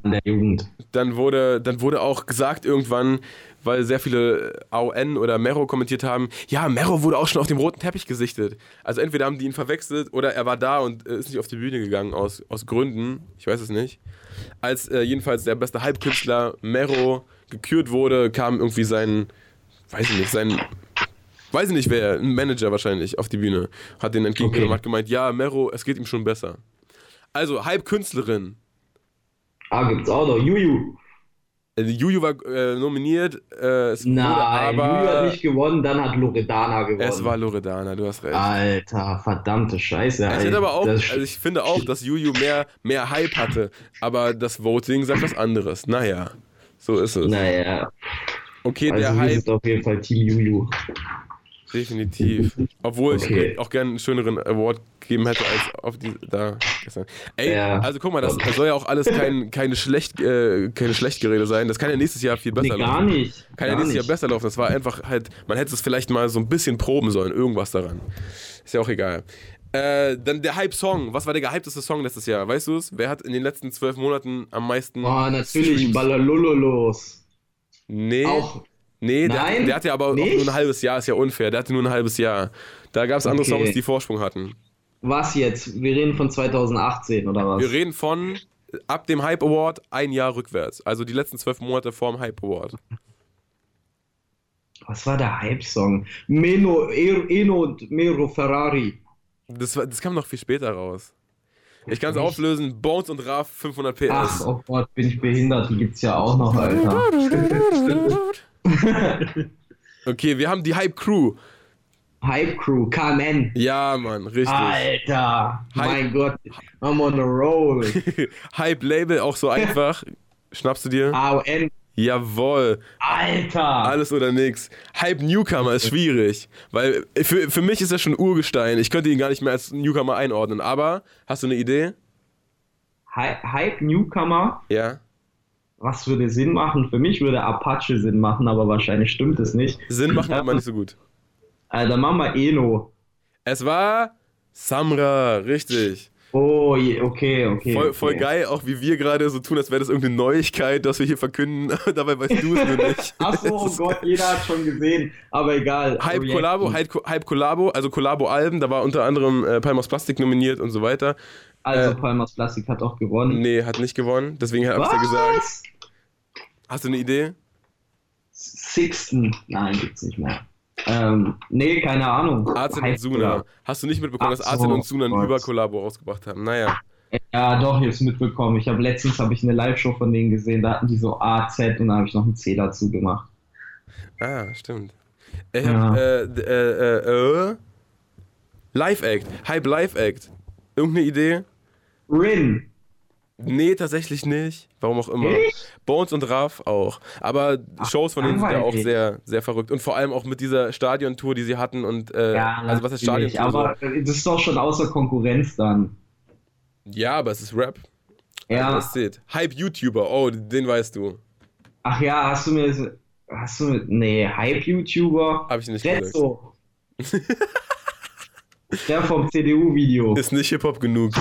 dann, wurde, dann wurde auch gesagt irgendwann, weil sehr viele AON oder Mero kommentiert haben, ja, Mero wurde auch schon auf dem roten Teppich gesichtet. Also entweder haben die ihn verwechselt oder er war da und äh, ist nicht auf die Bühne gegangen aus, aus Gründen, ich weiß es nicht. Als äh, jedenfalls der beste Halbkünstler Mero gekürt wurde, kam irgendwie sein, weiß ich nicht, sein, weiß ich nicht wer, ein Manager wahrscheinlich auf die Bühne, hat den entgegengenommen, Okay. hat gemeint, ja, Mero, es geht ihm schon besser. Also Halbkünstlerin, Ah, gibt's auch noch. Juju. Äh, Juju war äh, nominiert, äh, wurde Nein, Juju hat aber. nicht gewonnen, dann hat Loredana gewonnen. Es war Loredana, du hast recht. Alter, verdammte Scheiße. ey. hat aber auch, also ich finde auch, dass Juju mehr, mehr Hype hatte, aber das Voting sagt was anderes. Naja, so ist es. naja, Okay, also der Hype, sind auf jeden Fall Team Juju. Definitiv. Obwohl Okay. ich auch gerne einen schöneren Award geben hätte als auf die da gestern. Ey, Ja. also guck mal, das, das soll ja auch alles kein, keine, schlecht, äh, keine Schlechtgerede sein. Das kann ja nächstes Jahr viel Nee, besser gar laufen. nicht. Kann ja gar nächstes Jahr nicht. besser laufen. Das war einfach halt, man hätte es vielleicht mal so ein bisschen proben sollen, irgendwas daran. Ist ja auch egal. Äh, dann der Hype-Song. Was war der gehypteste Song letztes Jahr? Weißt du es? Wer hat in den letzten zwölf Monaten am meisten. Oh, natürlich? Ballerlololos. Nee. Auch. Nee, der, Nein? der hatte aber nur ein halbes Jahr, ist ja unfair. Der hatte nur ein halbes Jahr. Da gab es andere Okay. Songs, die Vorsprung hatten. Was jetzt? Wir reden von 2018 oder was? Wir reden von ab dem Hype Award ein Jahr rückwärts. Also die letzten zwölf Monate vorm Hype Award. Was war der Hype-Song? Meno, Eno und Mero Ferrari. Das, war, das kam noch viel später raus. Ich kann es auflösen. Bones und Raf 500 PS. Ach, oh Gott, bin ich behindert. Die gibt's ja auch noch, Alter. Okay, wir haben die Hype Crew. Hype Crew, KMN. Ja, Mann, richtig. Alter, Hype- mein Gott, I'm on a roll. Hype Label auch so einfach. Schnappst du dir? AON, Jawohl. Alter. Alles oder nix. Hype Newcomer ist schwierig, weil für, für mich ist er schon Urgestein. Ich könnte ihn gar nicht mehr als Newcomer einordnen. Aber hast du eine Idee? Hy- Hype Newcomer, Ja. Was würde Sinn machen? Für mich würde Apache Sinn machen, aber wahrscheinlich stimmt es nicht. Sinn machen aber nicht so gut. Äh, dann machen wir Eno. Es war Samra, richtig. Oh, okay, okay. Voll, okay. voll geil, auch wie wir gerade so tun, als wäre das irgendeine Neuigkeit, dass wir hier verkünden. Dabei weißt du es nur nicht. Achso, oh Gott, jeder hat schon gesehen, aber egal. Hype. Collabo, Hype, Hype Collabo, also Collabo-Alben, da war unter anderem äh, Palmas Plastik nominiert und so weiter. Also äh, Palmas Plastik hat auch gewonnen. Nee, hat nicht gewonnen, deswegen habe ich ja gesagt. Was? Hast du eine Idee? Sixten. Nein, gibt's nicht mehr. Ähm, nee, keine Ahnung. Arzen und Suna. Hast du nicht mitbekommen, dass Ach so, Arzen und Suna ein Gott. Über-Collabo rausgebracht haben? Naja. Ja, doch, ich hab's mitbekommen. Ich habe letztens habe ich eine Live-Show von denen gesehen, da hatten die so AZ und da habe ich noch ein C dazu gemacht. Ah, stimmt. Ich Ja. hab, äh, d- äh, äh, äh, Live-Act. Hype Live-Act. Irgendeine Idee? Rin. Nee, tatsächlich nicht. Warum auch immer. Nicht? Bones und Raf auch. Aber Shows von denen sind ja auch sehr, sehr verrückt. Und vor allem auch mit dieser Stadiontour, die sie hatten. Und, äh, Ja, also was ist Stadiontour? Aber äh, das ist doch schon außer Konkurrenz dann. so? Ja, aber es ist Rap. Ja. Das zählt. Hype-YouTuber. Oh, den weißt du. Ach ja, hast du mir. Hast du. Nee, Hype-YouTuber. Hab ich nicht gesagt. Retzo. Der vom CDU-Video. Ist nicht Hip-Hop genug.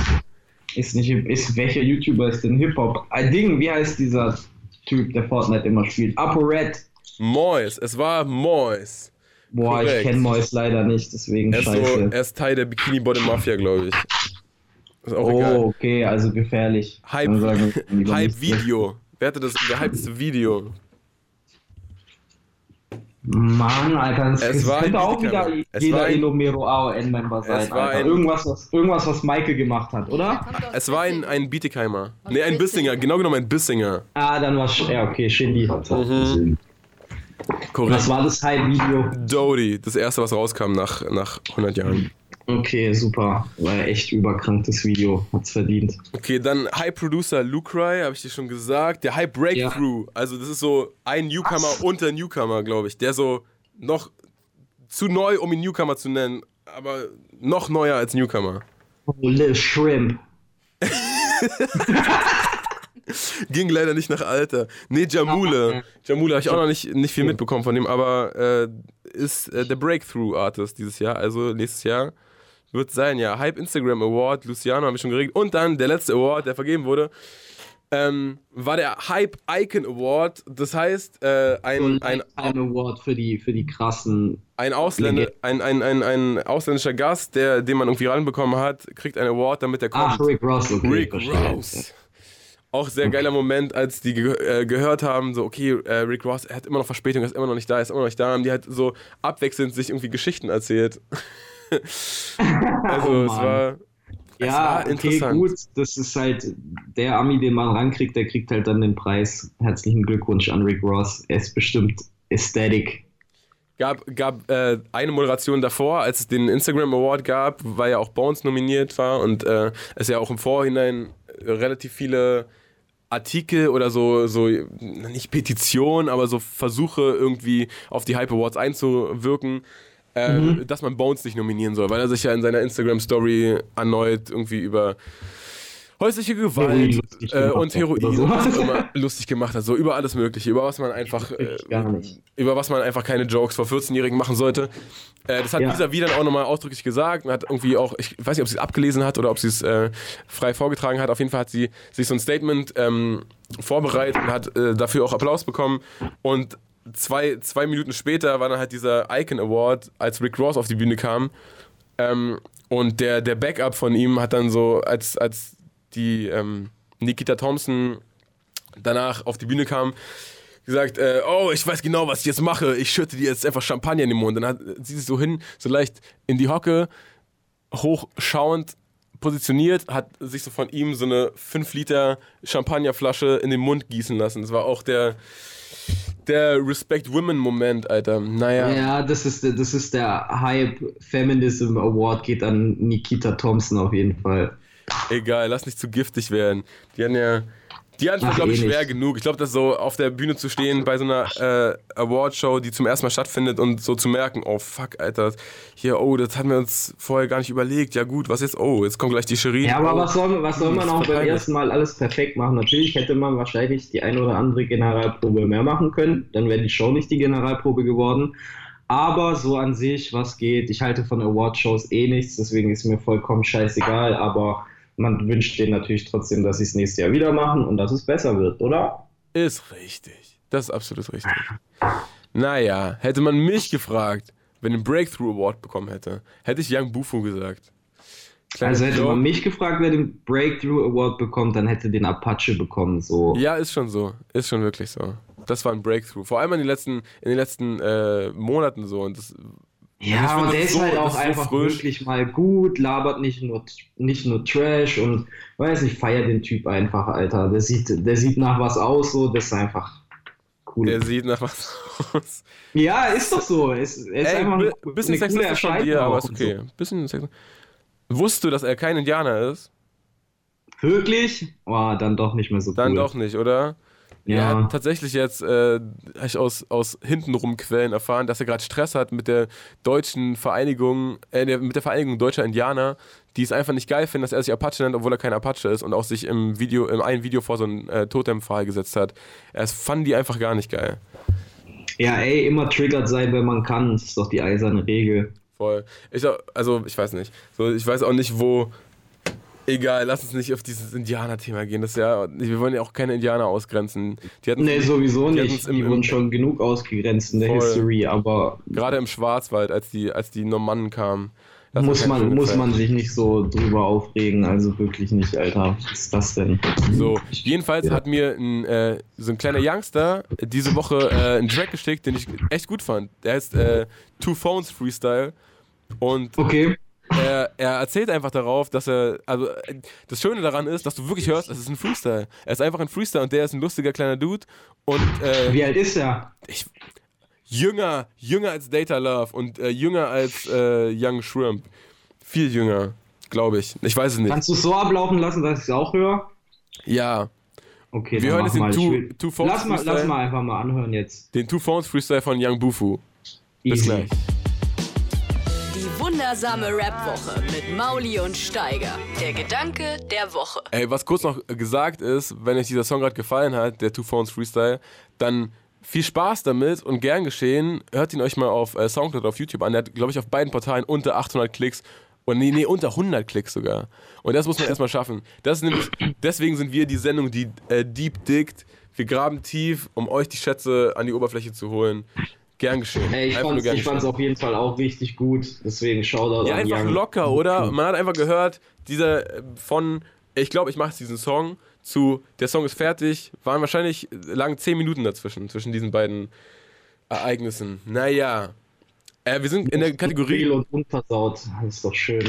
Ist nicht. Ist, welcher YouTuber ist denn Hip-Hop? Ein Ding, wie heißt dieser Typ, der Fortnite immer spielt? ApoRed. Mois. Es war Mois. Boah, Korrekt. ich kenne Mois leider nicht, deswegen Er ist, so, scheiße. er ist Teil der Bikini Bottom Mafia, glaube ich. Ist auch oh, egal. okay, also gefährlich. Hype- Hype. Video. Wer hatte das gehypteste Video? Mann, Alter, das, Es das war könnte ein auch wieder. Es jeder ein- Enomero AON-Member sein. war Alter. ein- Irgendwas, was, irgendwas, was Michael gemacht hat, oder? Es war ein, ein Bietigheimer. Nee, ein Bissinger. Genau genommen ein Bissinger. Ah, dann war ja okay, Shindy. Mhm. Was Korrekt. war das Hype-Video? Dodie. Das erste, was rauskam nach, nach 100 Jahren. Okay, super. War ja echt überkranktes Video. Hat's verdient. Okay, dann Hype Producer Lucry, habe ich dir schon gesagt. Der Hype Breakthrough. Also, das ist so ein Newcomer unter Newcomer, glaube ich. Der so noch zu neu, um ihn Newcomer zu nennen. Aber noch neuer als Newcomer. Oh, Lil Shrimp. Ging leider nicht nach Alter. Nee, Jamule. Jamule habe ich auch noch nicht, nicht viel mitbekommen von dem, aber äh, ist äh, der Breakthrough-Artist dieses Jahr. Also nächstes Jahr wird sein, ja. Hype Instagram Award, Luciano haben wir schon geregelt. Und dann der letzte Award, der vergeben wurde. ähm, war der Hype Icon Award. Das heißt, äh, ein, ein, ein Award für die, für die krassen. Ein, Ausländer, ein, ein, ein, ein ausländischer Gast, der, den man irgendwie ranbekommen hat, kriegt einen Award, damit er kommt. Ach, Rick Ross, okay, Rick Ross. Auch sehr geiler Moment, als die ge äh, gehört haben, so, okay, äh, Rick Ross, er hat immer noch Verspätung, er ist immer noch nicht da, er ist immer noch nicht da. Haben die halt so abwechselnd sich irgendwie Geschichten erzählt. also, oh, es war. Ja, okay, gut. Das ist halt der Ami, den man rankriegt, der kriegt halt dann den Preis. Herzlichen Glückwunsch an Rick Ross. Er ist bestimmt Aesthetic. Gab, gab äh, eine Moderation davor, als es den Instagram Award gab, weil ja auch Bones nominiert war und äh, es ja auch im Vorhinein relativ viele Artikel oder so, so, nicht Petitionen, aber so Versuche irgendwie auf die Hype Awards einzuwirken äh, mhm. dass man Bones nicht nominieren soll, weil er sich ja in seiner Instagram-Story erneut irgendwie über häusliche Gewalt äh, und Heroin so. lustig gemacht hat, so über alles Mögliche, über was man einfach, äh, über was man einfach keine Jokes vor 14-Jährigen machen sollte. Äh, das hat ja. Lisa wie dann auch nochmal ausdrücklich gesagt und hat irgendwie auch, ich weiß nicht, ob sie es abgelesen hat oder ob sie es äh, frei vorgetragen hat. Auf jeden Fall hat sie sich so ein Statement ähm, vorbereitet und hat äh, dafür auch Applaus bekommen und zwei, zwei Minuten später war dann halt dieser Icon Award, als Rick Ross auf die Bühne kam. Ähm, und der, der Backup von ihm hat dann so, als, als die ähm, Nikita Thompson danach auf die Bühne kam, gesagt, äh, oh, ich weiß genau, was ich jetzt mache. Ich schütte dir jetzt einfach Champagner in den Mund. Dann hat sie sich so hin, so leicht in die Hocke, hochschauend positioniert, hat sich so von ihm so eine 5 Liter Champagnerflasche in den Mund gießen lassen. Das war auch der, der Respect Women Moment, Alter. Naja. Ja, das ist, das ist der Hype Feminism Award, geht an Nikita Thompson auf jeden Fall. Egal, lass nicht zu giftig werden. Die haben ja die hatten es, glaube ich, eh schwer genug. Ich glaube, das so auf der Bühne zu stehen bei so einer äh, Awardshow, die zum ersten Mal stattfindet und so zu merken, oh fuck, Alter, hier, oh, das hatten wir uns vorher gar nicht überlegt. Ja gut, was jetzt? Oh, jetzt kommt gleich die Cherie. Ja, aber oh. was soll, was soll man auch beim ersten Mal alles perfekt machen? Natürlich hätte man wahrscheinlich die eine oder andere Generalprobe mehr machen können. Dann wäre die Show nicht die Generalprobe geworden. Aber so an sich, was geht, ich halte von Awardshows eh nichts, deswegen ist mir vollkommen scheißegal, aber man wünscht denen natürlich trotzdem, dass sie es nächstes Jahr wieder machen und dass es besser wird, oder? Ist richtig. Das ist absolut richtig. Naja, hätte man mich gefragt, wenn ich einen Breakthrough Award bekommen hätte, hätte ich Young Bufu gesagt. Kleiner also hätte Joke. man mich gefragt, wer den Breakthrough Award bekommt, dann hätte den Apache bekommen. So. Ja, ist schon so. Ist schon wirklich so. Das war ein Breakthrough. Vor allem in den letzten, in den letzten äh, Monaten so. Und das ja, und der ist so, halt auch einfach so wirklich mal gut, labert nicht nur, nicht nur Trash und weiß nicht, feiert den Typ einfach, Alter. Der sieht, der sieht nach was aus, so, das ist einfach cool. Der sieht nach was aus. Ja, ist doch so. Er ist, er ist Ey, einfach ein bisschen sexistisch von dir, aber ist okay. So. Bisschen sexistisch. Wusstest du, dass er kein Indianer ist? Wirklich? Oh, dann doch nicht mehr so cool. Dann doch nicht, oder? Ja. Er hat tatsächlich jetzt äh, ich aus, aus hintenrum Quellen erfahren, dass er gerade Stress hat mit der deutschen Vereinigung, äh, mit der Vereinigung deutscher Indianer, die es einfach nicht geil finden, dass er sich Apache nennt, obwohl er kein Apache ist und auch sich im Video, im einen Video vor so einen äh, Totempfahl gesetzt hat. Es fanden die einfach gar nicht geil. Ja, ey, immer triggert sein, wenn man kann. Das ist doch die eiserne Regel. Voll. Ich, also, ich weiß nicht. So, ich weiß auch nicht, wo, Egal, lass uns nicht auf dieses Indianer-Thema gehen. Das ja, wir wollen ja auch keine Indianer ausgrenzen. Die nee, sowieso die nicht. Im, die wurden schon genug ausgegrenzt in der voll. History, aber. Gerade im Schwarzwald, als die, als die Normannen kamen. Muss man, muss man sich nicht so drüber aufregen, also wirklich nicht, Alter. Was ist das denn? So, jedenfalls ja. hat mir ein, äh, so ein kleiner Youngster diese Woche äh, einen Track geschickt, den ich echt gut fand. Der heißt äh, Two Phones Freestyle. Und okay er, er, erzählt einfach darauf, dass er, also das Schöne daran ist, dass du wirklich hörst, es ist ein Freestyle. Er ist einfach ein Freestyle und der ist ein lustiger kleiner Dude. Und, äh, Wie alt ist er? Ich, jünger, jünger als Data Love und äh, jünger als äh, Young Shrimp. Viel jünger, glaube ich. Ich weiß es nicht. Kannst du es so ablaufen lassen, dass ich es auch höre? Ja. Okay, wir hören jetzt den Two, Two Phones lass mal, Freestyle. Lass mal einfach mal anhören jetzt. Den Two Phones Freestyle von Young Bufu. Bis Easy. gleich. Wundersame Rap-Woche mit Mauli und Steiger. Der Gedanke der Woche. Ey, was kurz noch gesagt ist, wenn euch dieser Song gerade gefallen hat, der Two Phones Freestyle, dann viel Spaß damit und gern geschehen. Hört ihn euch mal auf äh, Soundcloud, auf YouTube an. Der hat, glaube ich, auf beiden Portalen unter 800 Klicks. Und nee, nee, unter 100 Klicks sogar. Und das muss man erstmal schaffen. Das nämlich, deswegen sind wir die Sendung, die äh, deep dickt. Wir graben tief, um euch die Schätze an die Oberfläche zu holen. Gern geschehen. Hey, ich fand es auf jeden Fall auch richtig gut. Deswegen Shoutout ja, an einfach Young. locker, oder? Man hat einfach gehört, dieser äh, von, ich glaube, ich mache diesen Song zu, der Song ist fertig, waren wahrscheinlich lang 10 Minuten dazwischen, zwischen diesen beiden Ereignissen. Naja, äh, wir sind in der Kategorie. und unversaut, das ist doch schön.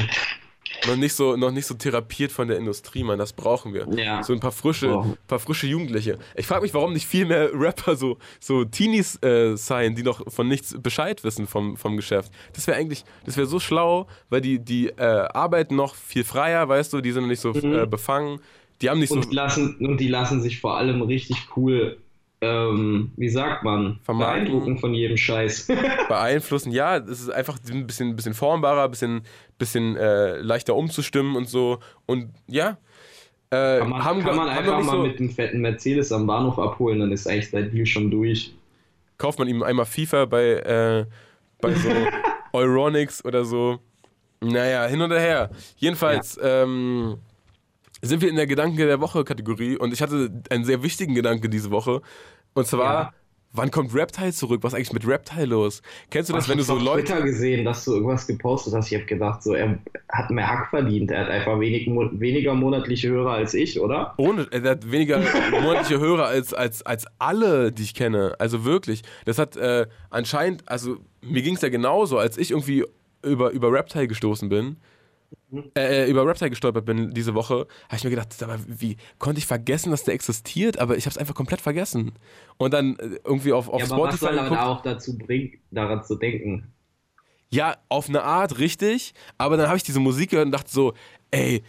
Noch nicht, so, noch nicht so therapiert von der Industrie, Mann, das brauchen wir. Ja. So ein paar frische, oh. paar frische Jugendliche. Ich frage mich, warum nicht viel mehr Rapper so, so Teenies äh, sein, die noch von nichts Bescheid wissen vom, vom Geschäft. Das wäre eigentlich, das wäre so schlau, weil die, die äh, arbeiten noch viel freier, weißt du, die sind noch nicht so mhm. äh, befangen. Die haben nicht und so. Lassen, und die lassen sich vor allem richtig cool ähm, wie sagt man, Vermarkten. beeindrucken von jedem Scheiß. Beeinflussen, ja, es ist einfach ein bisschen, ein bisschen formbarer, ein bisschen, bisschen äh, leichter umzustimmen und so. Und ja. Äh, kann man, haben, kann man einfach mal so mit dem fetten Mercedes am Bahnhof abholen, dann ist eigentlich der Deal schon durch. Kauft man ihm einmal FIFA bei, äh, bei so Euronics oder so. Naja, hin und her. Jedenfalls, ja. ähm, sind wir in der Gedanke der Woche Kategorie und ich hatte einen sehr wichtigen Gedanke diese Woche und zwar ja. wann kommt Reptile zurück? Was ist eigentlich mit Reptile los? Kennst du das, Ach, wenn du so Leute Twitter gesehen, dass du irgendwas gepostet hast, ich habe gedacht, so er hat mehr Hack verdient, er hat einfach wenig, weniger monatliche Hörer als ich, oder? Ohne er hat weniger monatliche Hörer als als als alle, die ich kenne, also wirklich. Das hat äh, anscheinend, also mir ging es ja genauso, als ich irgendwie über über Reptile gestoßen bin äh, äh, über Website gestolpert bin diese Woche, habe ich mir gedacht, aber wie konnte ich vergessen, dass der existiert, aber ich habe es einfach komplett vergessen. Und dann äh, irgendwie auf, auf ja, Spotify. Was soll aber auch dazu bringen, daran zu denken? Ja, auf eine Art richtig, aber dann habe ich diese Musik gehört und dachte so, ey,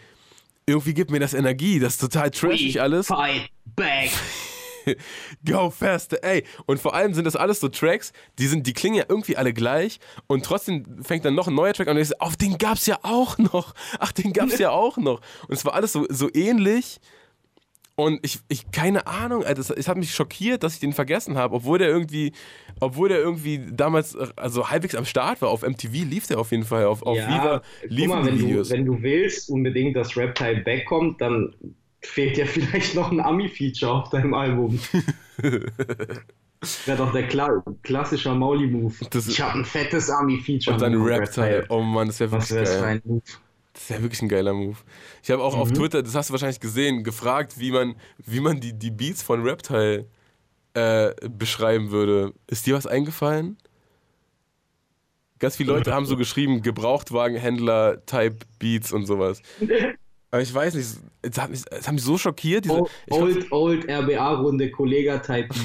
irgendwie gibt mir das Energie, das ist total trashig We alles. Fight back. Go faster, ey. Und vor allem sind das alles so Tracks, die sind, die klingen ja irgendwie alle gleich und trotzdem fängt dann noch ein neuer Track an und ich so, auf den gab's ja auch noch. Ach, den gab's ja auch noch. Und es war alles so, so ähnlich. Und ich, ich keine Ahnung, also es, hat mich schockiert, dass ich den vergessen habe, obwohl der irgendwie, obwohl der irgendwie damals also halbwegs am Start war. Auf MTV lief der auf jeden Fall, auf, auf ja, Viva liefen mal, wenn Du, wenn du willst unbedingt, dass Reptile backkommt, dann fehlt dir vielleicht noch ein Ami-Feature auf deinem Album. Wäre doch der Kla klassische Mauli-Move. Ich habe ein fettes Ami-Feature. Und dann Rap-Teil. Oh Mann, das wäre wirklich Was geil. Ein Move? Das wäre wirklich ein geiler Move. Ich habe auch mhm. auf Twitter, das hast du wahrscheinlich gesehen, gefragt, wie man, wie man die, die Beats von Reptile äh, beschreiben würde. Ist dir was eingefallen? Ganz viele Leute haben so geschrieben, Gebrauchtwagenhändler-Type-Beats und sowas. Aber ich weiß nicht, es hat mich, es hat mich so schockiert. Diese, old, old, old RBA-Runde, Kollega-Type.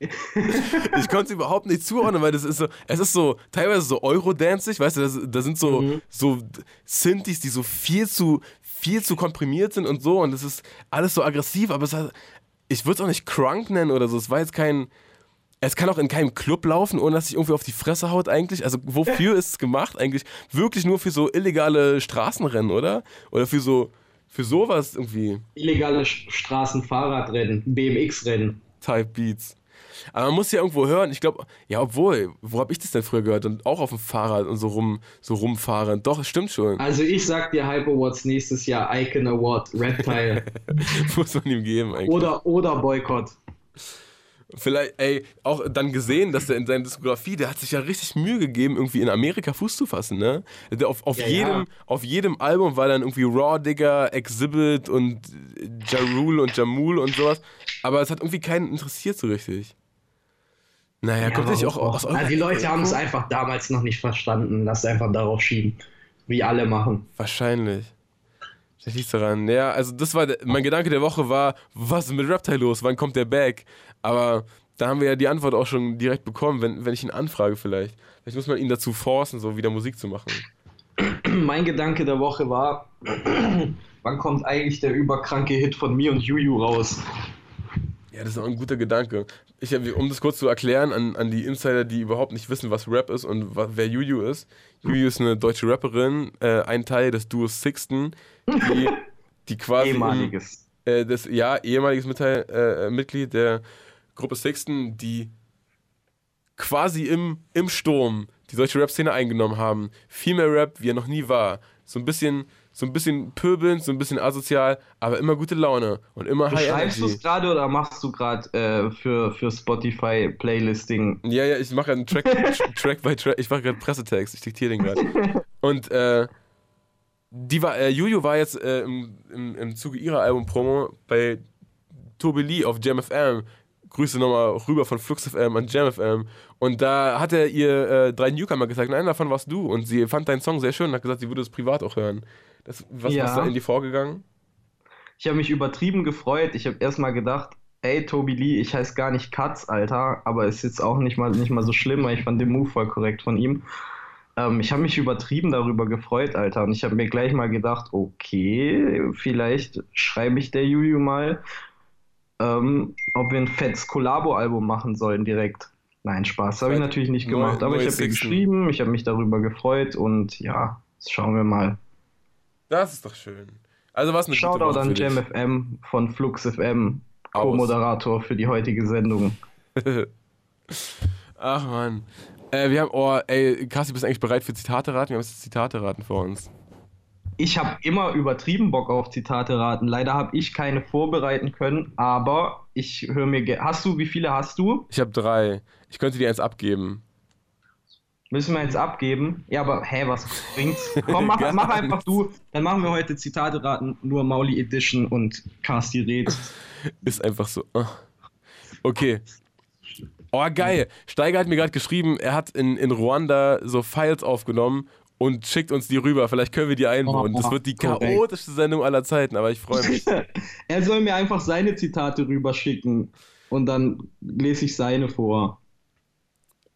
ich konnte es überhaupt nicht zuordnen, weil das ist so, es ist so teilweise so Eurodance-ig, weißt du, da sind so, mhm. so Synthes, die so viel zu, viel zu komprimiert sind und so und es ist alles so aggressiv, aber hat, ich würde es auch nicht Crunk nennen oder so, es war jetzt kein, es kann auch in keinem Club laufen, ohne dass sich irgendwie auf die Fresse haut eigentlich. Also wofür ist es gemacht eigentlich? Wirklich nur für so illegale Straßenrennen, oder? Oder für so für sowas irgendwie. Illegale Straßenfahrradrennen, BMX-Rennen. Type Beats. Aber man muss ja irgendwo hören. Ich glaube, ja, obwohl, wo habe ich das denn früher gehört? Und auch auf dem Fahrrad und so rum, so rumfahren. Doch, stimmt schon. Also ich sag dir Hyper Awards nächstes Jahr Icon Award, Reptile. muss man ihm geben eigentlich. Oder, oder Boykott. Vielleicht, ey, auch dann gesehen, dass der in seiner Diskografie, der hat sich ja richtig Mühe gegeben, irgendwie in Amerika Fuß zu fassen, ne? Der auf, auf, ja, jedem, ja. auf jedem Album war dann irgendwie Raw Digger, Exhibit und Jarul und Jamul und sowas. Aber es hat irgendwie keinen interessiert so richtig. Naja, ja, kommt nicht auch aus also Die Leute haben es einfach damals noch nicht verstanden. Lass einfach darauf schieben. Wie alle machen. Wahrscheinlich. Das liegt daran. Ja, also das war mein Gedanke der Woche war, was ist mit Reptile los? Wann kommt der back? Aber da haben wir ja die Antwort auch schon direkt bekommen, wenn, wenn ich ihn anfrage vielleicht. Vielleicht muss man ihn dazu forcen, so wieder Musik zu machen. Mein Gedanke der Woche war, wann kommt eigentlich der überkranke Hit von mir und Juju raus? Ja, das ist auch ein guter Gedanke. Ich, um das kurz zu erklären an, an die Insider, die überhaupt nicht wissen, was Rap ist und wer Juju ist. Juju ist eine deutsche Rapperin, äh, ein Teil des Duos Sixten, die, die quasi... Ehemaliges. Äh, das, ja, ehemaliges Mitteil, äh, Mitglied der Gruppe Sixten, die quasi im, im Sturm die deutsche Rap-Szene eingenommen haben. Viel mehr Rap, wie er noch nie war. So ein bisschen, so ein bisschen pöbelnd, so ein bisschen asozial, aber immer gute Laune und immer High Schreibst du es gerade oder machst du gerade äh, für, für Spotify Playlisting? Ja, ja, ich mache gerade einen Track, Track by Track. Ich mache gerade Pressetext, ich diktiere den gerade. Und äh, die war, äh, Juju war jetzt äh, im, im, im Zuge ihrer Album-Promo bei Tobi Lee auf Jam FM. Grüße nochmal rüber von Flux FM an Jam FM. Und da hat er ihr äh, drei Newcomer gesagt, nein, davon warst du. Und sie fand deinen Song sehr schön und hat gesagt, sie würde es privat auch hören. Das, was Ja. was ist da in die vorgegangen? Ich habe mich übertrieben gefreut. Ich habe erstmal gedacht, ey, Toby Lee, ich heiße gar nicht Katz, Alter, aber ist jetzt auch nicht mal, nicht mal so schlimm, weil ich fand den Move voll korrekt von ihm. Ähm, ich habe mich übertrieben darüber gefreut, Alter, und ich habe mir gleich mal gedacht, okay, vielleicht schreibe ich der Juju mal, ähm, ob wir ein fettes Kollabo-Album machen sollen direkt. Nein, Spaß, habe ich natürlich nicht gemacht, aber ich habe ihr geschrieben, ich habe mich darüber gefreut und ja, schauen wir mal. Das ist doch schön. Also was eine Shoutout an für dich. Jam FM von Flux FM, Aus. Co-Moderator für die heutige Sendung. Ach man. Äh, wir haben, oh, ey, Kassi, bist du eigentlich bereit für Zitate raten? Wir haben jetzt Zitate raten vor uns. Ich habe immer übertrieben Bock auf Zitate raten. Leider habe ich keine vorbereiten können, aber ich höre mir. Hast du, wie viele hast du? Ich habe drei. Ich könnte dir eins abgeben. Müssen wir jetzt abgeben? Ja, aber hä, was bringt's? Komm, mach, mach einfach du. Dann machen wir heute Zitate raten, nur Mauli Edition und Casti redet. Ist einfach so. ah. Okay. Oh, geil. Steiger hat mir gerade geschrieben, er hat in, in Ruanda so Files aufgenommen und schickt uns die rüber. Vielleicht können wir die einbauen. Oh, das wird die chaotischste Sendung aller Zeiten, aber ich freue mich. er soll mir einfach seine Zitate rüberschicken und dann lese ich seine vor.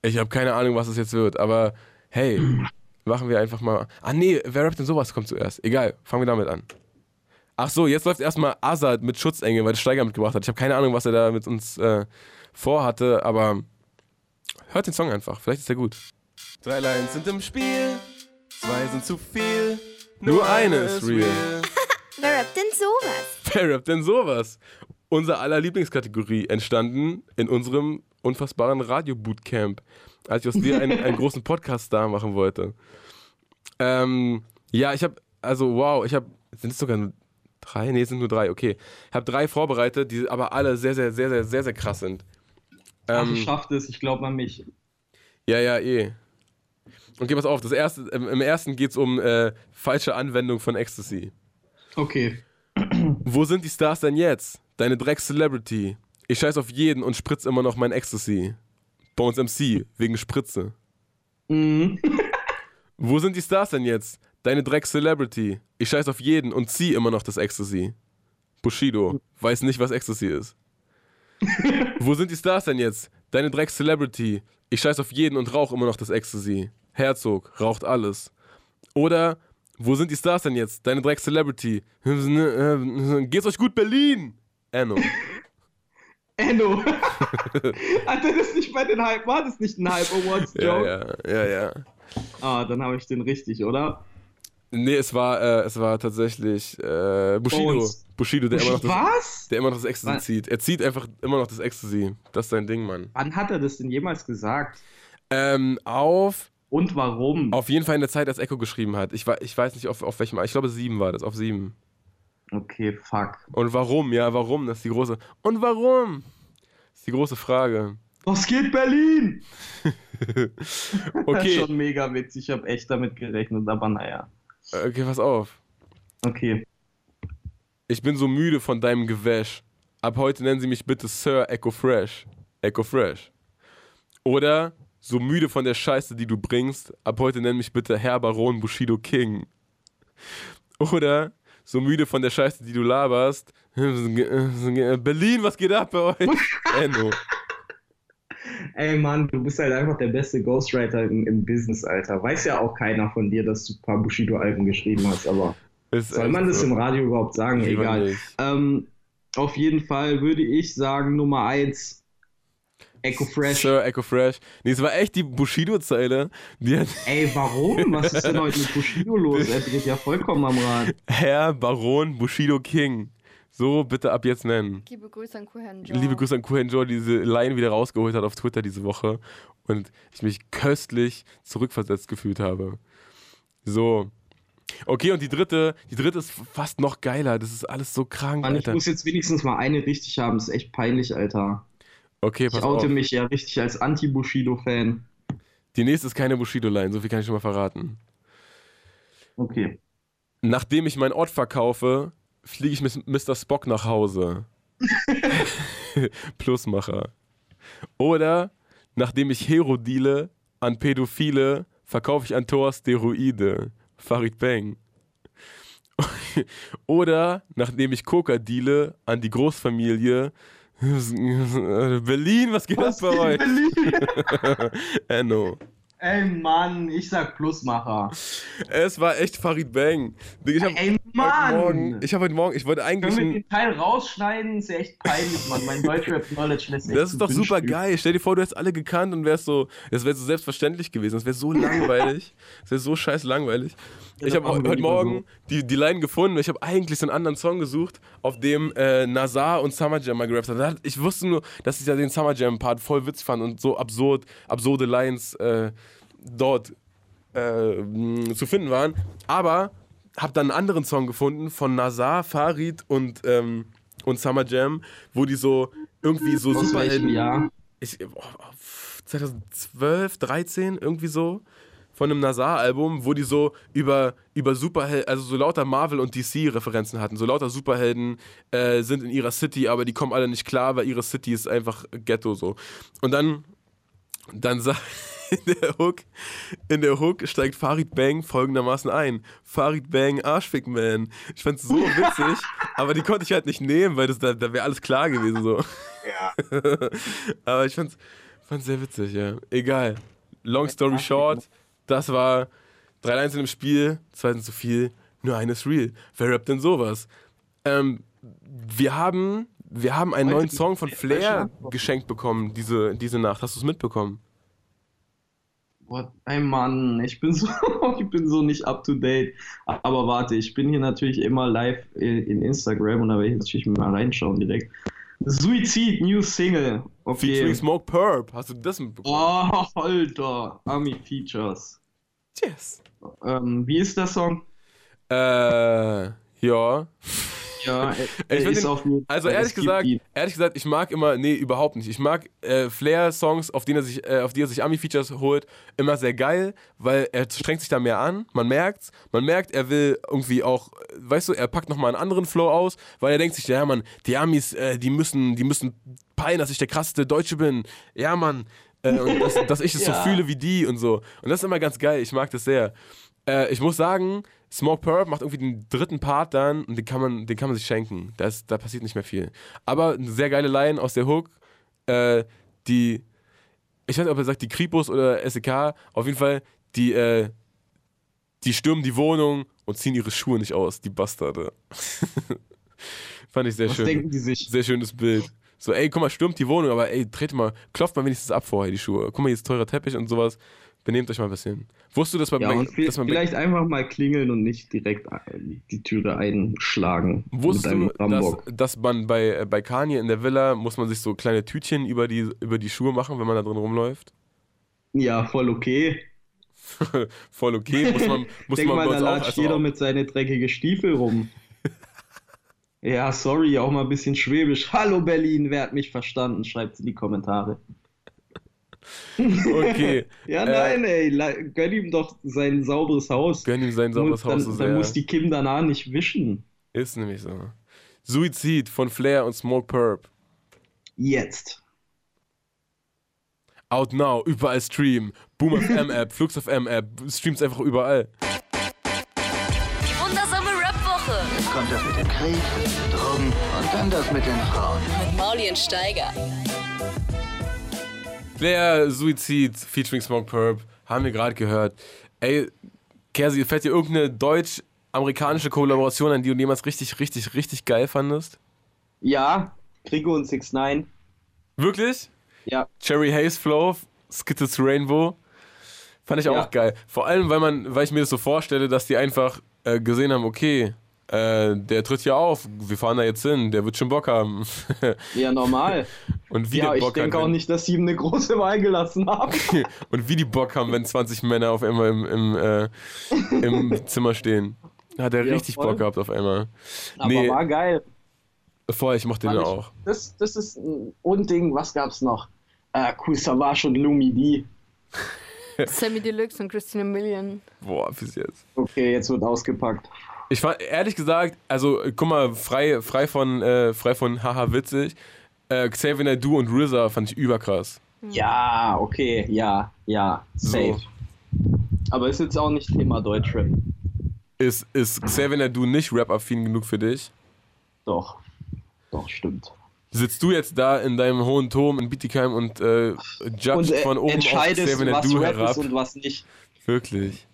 Ich habe keine Ahnung, was es jetzt wird, aber hey, machen wir einfach mal. Ah, nee, wer rappt denn sowas kommt zuerst? Egal, fangen wir damit an. Ach so, jetzt läuft erstmal Azad mit Schutzengel, weil der Steiger mitgebracht hat. Ich habe keine Ahnung, was er da mit uns äh, vorhatte, aber hört den Song einfach, vielleicht ist er gut. Drei Lines sind im Spiel, zwei sind zu viel, nur eine ist real. Wer rappt denn sowas? Wer rappt denn sowas? Unser aller Lieblingskategorie, entstanden in unserem unfassbaren Radio-Bootcamp, als ich aus dir einen, einen großen Podcast-Star machen wollte. Ähm, ja, ich habe, also wow, ich habe, sind es sogar nur drei? Nee, es sind nur drei, okay. Ich habe drei vorbereitet, die aber alle sehr, sehr, sehr, sehr, sehr, sehr krass sind. Ach, Ähm, ich schaff das, ich glaube an mich. ja, ja, eh. Okay, pass auf, das erste, im, im ersten geht es um äh, falsche Anwendung von Ecstasy. Okay. Wo sind die Stars denn jetzt? Deine Dreck-Celebrity. Ich scheiß auf jeden und spritz immer noch mein Ecstasy. Bones MC, wegen Spritze. Mhm. Wo sind die Stars denn jetzt? Deine Dreck-Celebrity. Ich scheiß auf jeden und zieh immer noch das Ecstasy. Bushido, weiß nicht, was Ecstasy ist. Wo sind die Stars denn jetzt? Deine Dreck-Celebrity. Ich scheiß auf jeden und rauch immer noch das Ecstasy. Herzog, raucht alles. Oder, wo sind die Stars denn jetzt? Deine Dreck-Celebrity. Geht's euch gut, Berlin? Enno. Enno. Hat er das nicht bei den Hype? War das nicht ein Hype Awards Ja, Joke? ja, ja, ja. Ah, dann habe ich den richtig, oder? Nee, es war, äh, es war tatsächlich äh, Bushido. Bushido, der immer, noch das, Was? der immer noch das Ecstasy Was? zieht. Er zieht einfach immer noch das Ecstasy. Das ist sein Ding, Mann. Wann hat er das denn jemals gesagt? Ähm, auf, Und warum? auf jeden Fall in der Zeit, als Echo geschrieben hat. Ich, ich weiß nicht, auf, auf welchem. Ich glaube, sieben war das, auf sieben. Okay, fuck. Und warum? Ja, warum? Das ist die große. Und warum? Das ist die große Frage. Was geht Berlin? Okay, Schon mega witzig. Ich habe echt damit gerechnet, aber naja. okay, pass auf. Okay. Ich bin so müde von deinem Gewäsch. Ab heute nennen Sie mich bitte Sir Echo Fresh. Echo Fresh. Oder so müde von der Scheiße, die du bringst. Ab heute nenn mich bitte Herr Baron Bushido King. Oder so müde von der Scheiße, die du laberst. Berlin, was geht ab bei euch? Enno. Ey Mann, du bist halt einfach der beste Ghostwriter im, im Business, Alter. Weiß ja auch keiner von dir, dass du ein paar Bushido-Alben geschrieben hast, aber Ist soll man das so. im Radio überhaupt sagen? Egal. Ähm, auf jeden Fall würde ich sagen, Nummer 1, Echo Fresh. Sir Echo Fresh. Nee, es war echt die Bushido-Zeile. Ey, warum? Was ist denn heute mit Bushido los? Er dreht ja vollkommen am Rad. Herr Baron Bushido King. So bitte ab jetzt nennen. Liebe Grüße an Kuhan Joe. Liebe Grüße an Kuhan Joe, die diese Line wieder rausgeholt hat auf Twitter diese Woche und ich mich köstlich zurückversetzt gefühlt habe. So. Okay, und die dritte, die dritte ist fast noch geiler. Das ist alles so krank, Mann, ich Alter. muss jetzt wenigstens mal eine richtig haben. Das ist echt peinlich, Alter. Okay, Ich pass oute auf. mich ja richtig als Anti-Bushido-Fan. Die nächste ist keine Bushido-Line, so viel kann ich schon mal verraten. Okay. Nachdem ich meinen Ort verkaufe, fliege ich mit Mr. Spock nach Hause. Plusmacher. Oder nachdem ich Hero deale an Pädophile, verkaufe ich an Tor Steroide. Farid Bang. Oder nachdem ich Coca deale an die Großfamilie. Berlin, was geht ab bei euch? Enno. Ey, Mann, ich sag Plusmacher. Es war echt Farid Bang. Ich hab Ey, Mann! Morgen, ich habe heute Morgen, ich wollte eigentlich. Können wir den Teil rausschneiden? Ist ja echt peinlich, Mann. Mein Deutschrap-Knowledge lässt Das ist doch super geil. Stell dir vor, du hättest alle gekannt und wärst so, das wäre so selbstverständlich gewesen. Das wäre so langweilig. Das wäre so scheiß langweilig. Ja, ich habe heute Morgen die, die Line gefunden. Ich habe eigentlich so einen anderen Song gesucht, auf dem äh, Nazar und Summer Jam mal gerappt haben. Ich wusste nur, dass ich ja den Summer Jam Part voll witzig fand und so absurd, absurde Lines äh, dort äh, zu finden waren. Aber habe dann einen anderen Song gefunden von Nazar, Farid und, ähm, und Summer Jam, wo die so irgendwie so Aus welchem Superhelden Jahr? ich, oh, 2012, 13, irgendwie so, von einem Nazar-Album, wo die so über, über Superhelden, also so lauter Marvel- und DC-Referenzen hatten. So lauter Superhelden äh, sind in ihrer City, aber die kommen alle nicht klar, weil ihre City ist einfach Ghetto so. Und dann, dann sagt in der Hook, in der Hook steigt Farid Bang folgendermaßen ein. Farid Bang Arschfick Man. Ich fand's so witzig, aber die konnte ich halt nicht nehmen, weil das, da, da wäre alles klar gewesen so. Aber ich fand's, fand's sehr witzig, ja. Egal. Long story short, das war drei Lines in dem Spiel, zwei sind zu viel, nur eines real. Wer rappt denn sowas? Ähm, wir haben, wir haben einen neuen Song von Flair geschenkt bekommen, diese, diese Nacht. Hast du es mitbekommen? What? Ey, Mann, ich bin so, ich bin so nicht up to date. Aber warte, ich bin hier natürlich immer live in in Instagram und da werde ich natürlich mal reinschauen direkt. Suizid, New Single. Okay. Featuring Smoke Purp. Hast du das mitbekommen? Oh, Alter. Army Features. Yes. Ähm, wie ist der Song? Äh, ja. Ja, er, Ich ist auf jeden Also ehrlich gesagt, ihn. ehrlich gesagt, ich mag immer, nee, überhaupt nicht. Ich mag äh, Flair-Songs, auf, denen er sich, äh, auf die er sich Ami-Features holt, immer sehr geil, weil er strengt sich da mehr an. Man merkt's. Man merkt, er will irgendwie auch, weißt du, er packt nochmal einen anderen Flow aus, weil er denkt sich, ja Mann, die Amis, äh, die müssen, die müssen peilen, dass ich der krasseste Deutsche bin. Ja, Mann. Äh, und dass, dass ich es Ja. so fühle wie die und so. Und das ist immer ganz geil. Ich mag das sehr. Äh, ich muss sagen, Smoke Purp macht irgendwie den dritten Part dann und den kann man, den kann man sich schenken. Da, ist, da passiert nicht mehr viel. Aber eine sehr geile Line aus der Hook, äh, die, ich weiß nicht, ob er sagt die Kripos oder SEK, auf jeden Fall, die, äh, die stürmen die Wohnung und ziehen ihre Schuhe nicht aus, die Bastarde. Fand ich sehr Was schön. denken die sich? Sehr schönes Bild. So, ey, guck mal, stürmt die Wohnung, aber ey, dreht mal, klopft mal wenigstens ab vorher die Schuhe. Guck mal, hier ist teurer Teppich und sowas. Benehmt euch mal ein bisschen. Wusstest du, dass bei, Ja, und dass man vielleicht einfach mal klingeln und nicht direkt die Türe einschlagen. wusstest du, dass, dass man bei, äh, bei Kanye in der Villa muss man sich so kleine Tütchen über die, über die Schuhe machen, wenn man da drin rumläuft? Ja, voll okay. Voll okay, muss man, muss Denk man mal, bei da uns auch. latscht jeder auch. mit seinen dreckigen Stiefel rum. ja, sorry, auch mal ein bisschen schwäbisch. Hallo Berlin, wer hat mich verstanden? Schreibt in die Kommentare. Okay, Ja, Äh, nein, ey, la- gönn ihm doch sein sauberes Haus. gönn ihm sein sauberes dann, Haus so dann muss die Kim danach nicht wischen. Ist nämlich so. Suizid von Flair und Smoke Purp. Jetzt. Out now, überall streamen. Boom FM App, Flux FM App, streams einfach überall. Die wundersame Rap-Woche Kommt das mit dem Krieg, Drogen und dann das mit den Frauen. mit Maulien Steiger. Flair, Suizid, featuring Smoke Purp, haben wir gerade gehört. Ey, Kersi, fällt dir irgendeine deutsch-amerikanische Kollaboration an, die du jemals richtig, richtig, richtig geil fandest? Ja, Krigo und 6 9 Wirklich? Ja. Cherry Haze Flow, Skittles Rainbow. Fand ich auch Ja. geil. Vor allem, weil man, weil ich mir das so vorstelle, dass die einfach äh, gesehen haben, okay, äh, der tritt ja auf, wir fahren da jetzt hin, der wird schon Bock haben. ja, normal. Und wie ja, der ich Bock denke hat, auch nicht, dass sie ihm eine große Wahl gelassen haben. Und wie die Bock haben, wenn 20 Männer auf einmal im, im, äh, im Zimmer stehen. Hat er Ja, richtig voll. Bock gehabt auf einmal. Aber Nee. war geil. Voll, ich mochte den ich- auch. Das, das ist ein Unding. Was gab's noch? Äh, Cool Savage und Lumi D. Sammy Deluxe und Christina Million. Boah, bis jetzt. Okay, jetzt wird ausgepackt. Ich fand, ehrlich gesagt, also guck mal, frei, frei von, äh, frei von haha witzig, äh, Xavier Naidoo und RZA fand ich überkrass. Ja, okay, ja, ja, safe. Aber ist jetzt auch nicht Thema Deutschrap. Ist, ist Xavier Naidoo nicht rap-affin genug für dich? Doch, doch, stimmt. Sitzt du jetzt da in deinem hohen Turm in Bietigheim und äh, judgst Und äh, von oben auf entscheidest, Xavier Rap herab? und was nicht. Wirklich.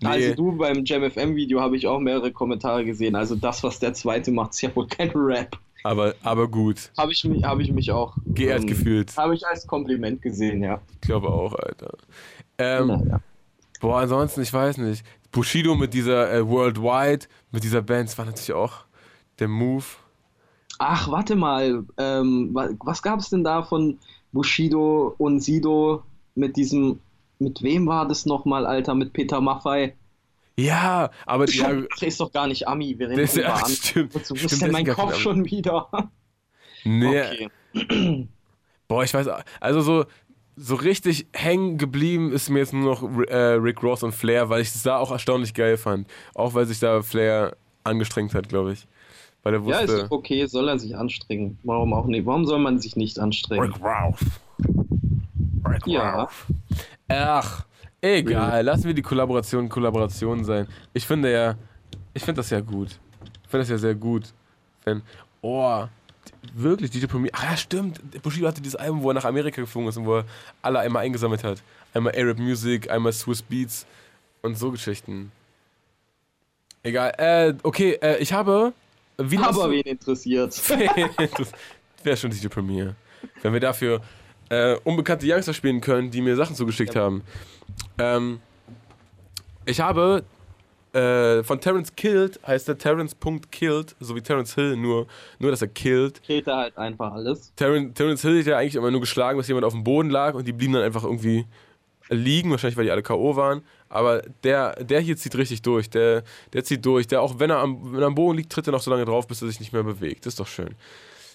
Nee, Also du beim JamFM-Video habe ich auch mehrere Kommentare gesehen. Also das, was der zweite macht, ist ja wohl kein Rap. aber, aber gut. Habe ich, mich- hab ich mich auch Geehrt ähm, gefühlt. Habe ich als Kompliment gesehen, ja. Ich glaube auch, Alter. Ähm, Naja. Boah, ansonsten, ich weiß nicht. Bushido mit dieser äh, Worldwide, mit dieser Band, das war natürlich auch der Move. Ach, warte mal. Ähm, wa- was gab es denn da von Bushido und Sido mit diesem. Mit wem war das nochmal, Alter? Mit Peter Maffei? Ja, aber ja, Ach, ist doch gar nicht Ami. Wir reden Das über Ami. stimmt, Wozu stimmt, ist denn mein Kopf schon wieder? nee, Okay. boah, ich weiß, also so, so richtig hängen geblieben ist mir jetzt nur noch äh, Rick Ross und Flair, weil ich es da auch erstaunlich geil fand. Auch weil sich da Flair angestrengt hat, glaube ich. Weil er Ja, ist wusste. doch okay, soll er sich anstrengen. Warum auch nicht? Warum soll man sich nicht anstrengen? Rick Ross. Rick Ja. Ach, egal. Lassen wir die Kollaboration Kollaboration sein. Ich finde ja, ich finde das ja gut. Ich finde das ja sehr gut. Wenn, oh, wirklich, DJ Premier. Ach ja, stimmt. Bushido hatte dieses Album, wo er nach Amerika geflogen ist und wo er alle einmal eingesammelt hat. Einmal Arab Music, einmal Swiss Beats und so Geschichten. Egal. Äh, okay, äh, ich habe. Wie Aber wen interessiert? das wäre schon DJ Premier. Wenn wir dafür äh, unbekannte Youngster spielen können, die mir Sachen zugeschickt haben. Ähm, ich habe äh, von Terence Killed, heißt der Terence.killed, so wie Terence Hill, nur, nur dass er killed. Killt er halt einfach alles. Terence, Terence Hill hat ja eigentlich immer nur geschlagen, bis jemand auf dem Boden lag und die blieben dann einfach irgendwie liegen, wahrscheinlich weil die alle K.O. waren. Aber der, der hier zieht richtig durch. Der, der zieht durch. Der auch wenn er, am, wenn er am Boden liegt, tritt er noch so lange drauf, bis er sich nicht mehr bewegt. Das ist doch schön.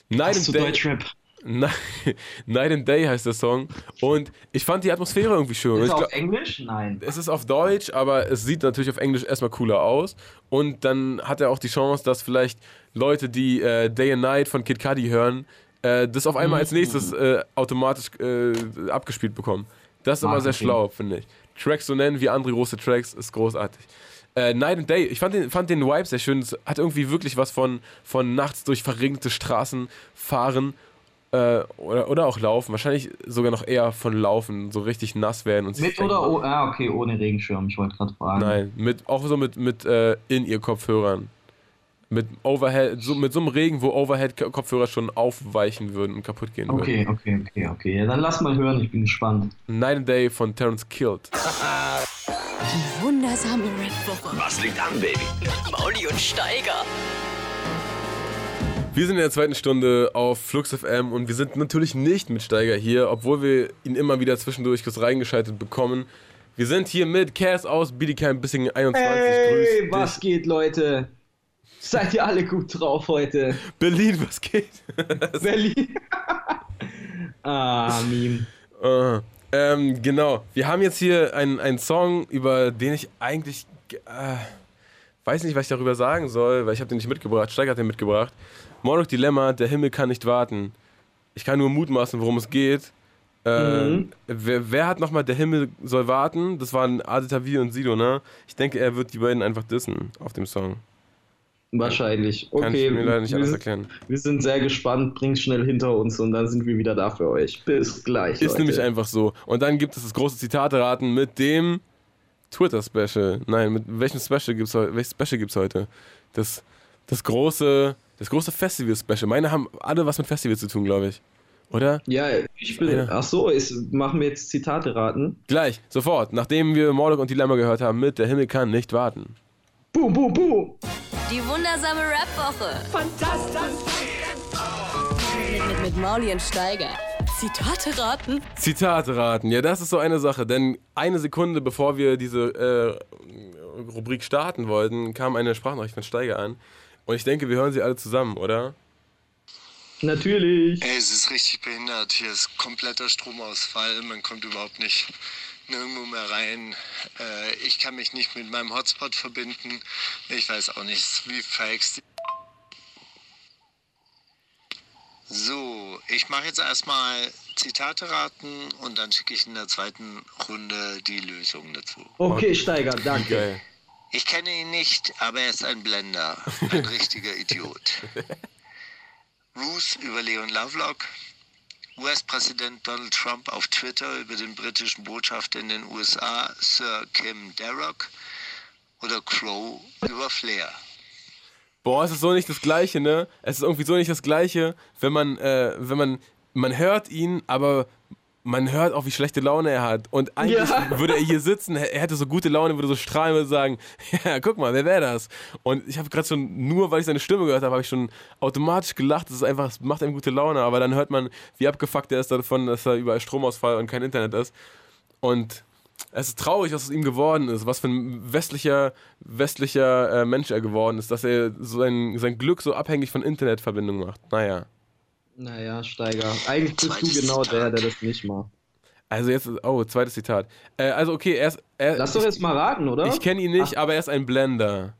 Night Hast du Deutschrap? Night, and Day heißt der Song. Und ich fand die Atmosphäre irgendwie schön. Ist glaub, auf Englisch? Nein. es ist auf Deutsch, aber es sieht natürlich auf Englisch erstmal cooler aus. Und dann hat er auch die Chance, dass vielleicht Leute, die äh, Day and Night von Kid Cudi hören, äh, das auf einmal als nächstes äh, automatisch äh, abgespielt bekommen. Das ist immer sehr schlau, finde ich. Tracks so nennen wie andere große Tracks ist großartig. Äh, Night and Day, ich fand den, fand den Vibe sehr schön. Es hat irgendwie wirklich was von, von nachts durch verregnete Straßen fahren äh, oder, oder auch laufen. Wahrscheinlich sogar noch eher von laufen, so richtig nass werden und sich Mit oder oh, ah, okay, ohne Regenschirm, ich wollte gerade fragen. Nein, mit, auch so mit, mit äh, in ihr Kopfhörern. Mit Overhead, so, mit so einem Regen, wo Overhead-Kopfhörer schon aufweichen würden und kaputt gehen würden. Okay, okay, okay, okay. Ja, dann lass mal hören, ich bin gespannt. Night and Day von Terence Killed. Die wundersame Rap-Woche. Was liegt an, Baby? Mit Mauli und Steiger. Wir sind in der zweiten Stunde auf Flux FM und wir sind natürlich nicht mit Steiger hier, obwohl wir ihn immer wieder zwischendurch kurz reingeschaltet bekommen. Wir sind hier mit Cass aus Bietigheim Bissingen 21. Hey, Grüß was dich. geht, Leute? Seid ihr alle gut drauf heute? Berlin, was geht? Berlin. ah, Meme. Aha. Ähm, genau. Wir haben jetzt hier einen, einen Song, über den ich eigentlich äh, weiß nicht, was ich darüber sagen soll, weil ich habe den nicht mitgebracht. Steiger hat den mitgebracht. Mordok Dilemma, der Himmel kann nicht warten. Ich kann nur mutmaßen, worum es geht. Äh, Mhm. wer, wer hat nochmal Der Himmel soll warten? Das waren Adetavi und Sido, ne? Ich denke, er wird die beiden einfach dissen auf dem Song. Wahrscheinlich. Kann Okay, ich mir leider nicht wir, sind- erklären. wir sind sehr gespannt. Bring's schnell hinter uns und dann sind wir wieder da für euch. Bis gleich. Ist Leute. nämlich einfach so. Und dann gibt es das große Zitate-Raten mit dem Twitter-Special. Nein, mit welchem Special gibt's heute? Welches Special gibt's heute? Das, das große, das große Festival-Special. Meine haben alle was mit Festivals zu tun, glaube ich. Oder? Ja, ich bin. Ja. Ach so, ist, machen wir jetzt Zitate raten. Gleich, sofort, nachdem wir Mordok und Dilemma gehört haben mit Der Himmel kann nicht warten. Boom, boom, boom. Die wundersame Rap-Woche. Fantastisch. Mit, mit, mit Mauli und Steiger. Zitate raten? Zitate raten, ja, das ist so eine Sache. Denn eine Sekunde bevor wir diese äh, Rubrik starten wollten, kam eine Sprachnachricht von Steiger an. Und ich denke, wir hören sie alle zusammen, oder? Natürlich. Ey, es ist richtig behindert. Hier ist kompletter Stromausfall. Man kommt überhaupt nicht nirgendwo mehr rein. Äh, ich kann mich nicht mit meinem Hotspot verbinden. Ich weiß auch nicht, wie verhext. So, ich mache jetzt erstmal Zitate raten und dann schicke ich in der zweiten Runde die Lösung dazu. Okay, Steiger, danke. Geil. Ich kenne ihn nicht, aber er ist ein Blender. Ein richtiger Idiot. Ruth über Leon Lovelock. US-Präsident Donald Trump auf Twitter über den britischen Botschafter in den USA, Sir Kim Darroch. Oder Crow über Flair. Boah, es ist so nicht das Gleiche, ne? Es ist irgendwie so nicht das Gleiche, wenn man, äh, wenn man, man hört ihn, aber man hört auch, wie schlechte Laune er hat. Und eigentlich Ja. würde er hier sitzen, er hätte so gute Laune, würde so strahlen, würde sagen, ja, guck mal, wer wäre das? Und ich habe gerade schon, nur weil ich seine Stimme gehört habe, habe ich schon automatisch gelacht. Das ist einfach, es macht einem gute Laune. Aber dann hört man, wie abgefuckt er ist davon, dass da überall Stromausfall und kein Internet ist. Und es ist traurig, was aus ihm geworden ist, was für ein westlicher, westlicher äh, Mensch er geworden ist, dass er sein, sein Glück so abhängig von Internetverbindung macht. Naja. Naja, Steiger. Eigentlich bist Zweites du genau Zitat. der, der das nicht macht. Also jetzt, oh, zweites Zitat. Äh, also okay, er ist, er, Lass doch jetzt mal raten, oder? ich kenne ihn nicht, aber er ist ein Blender.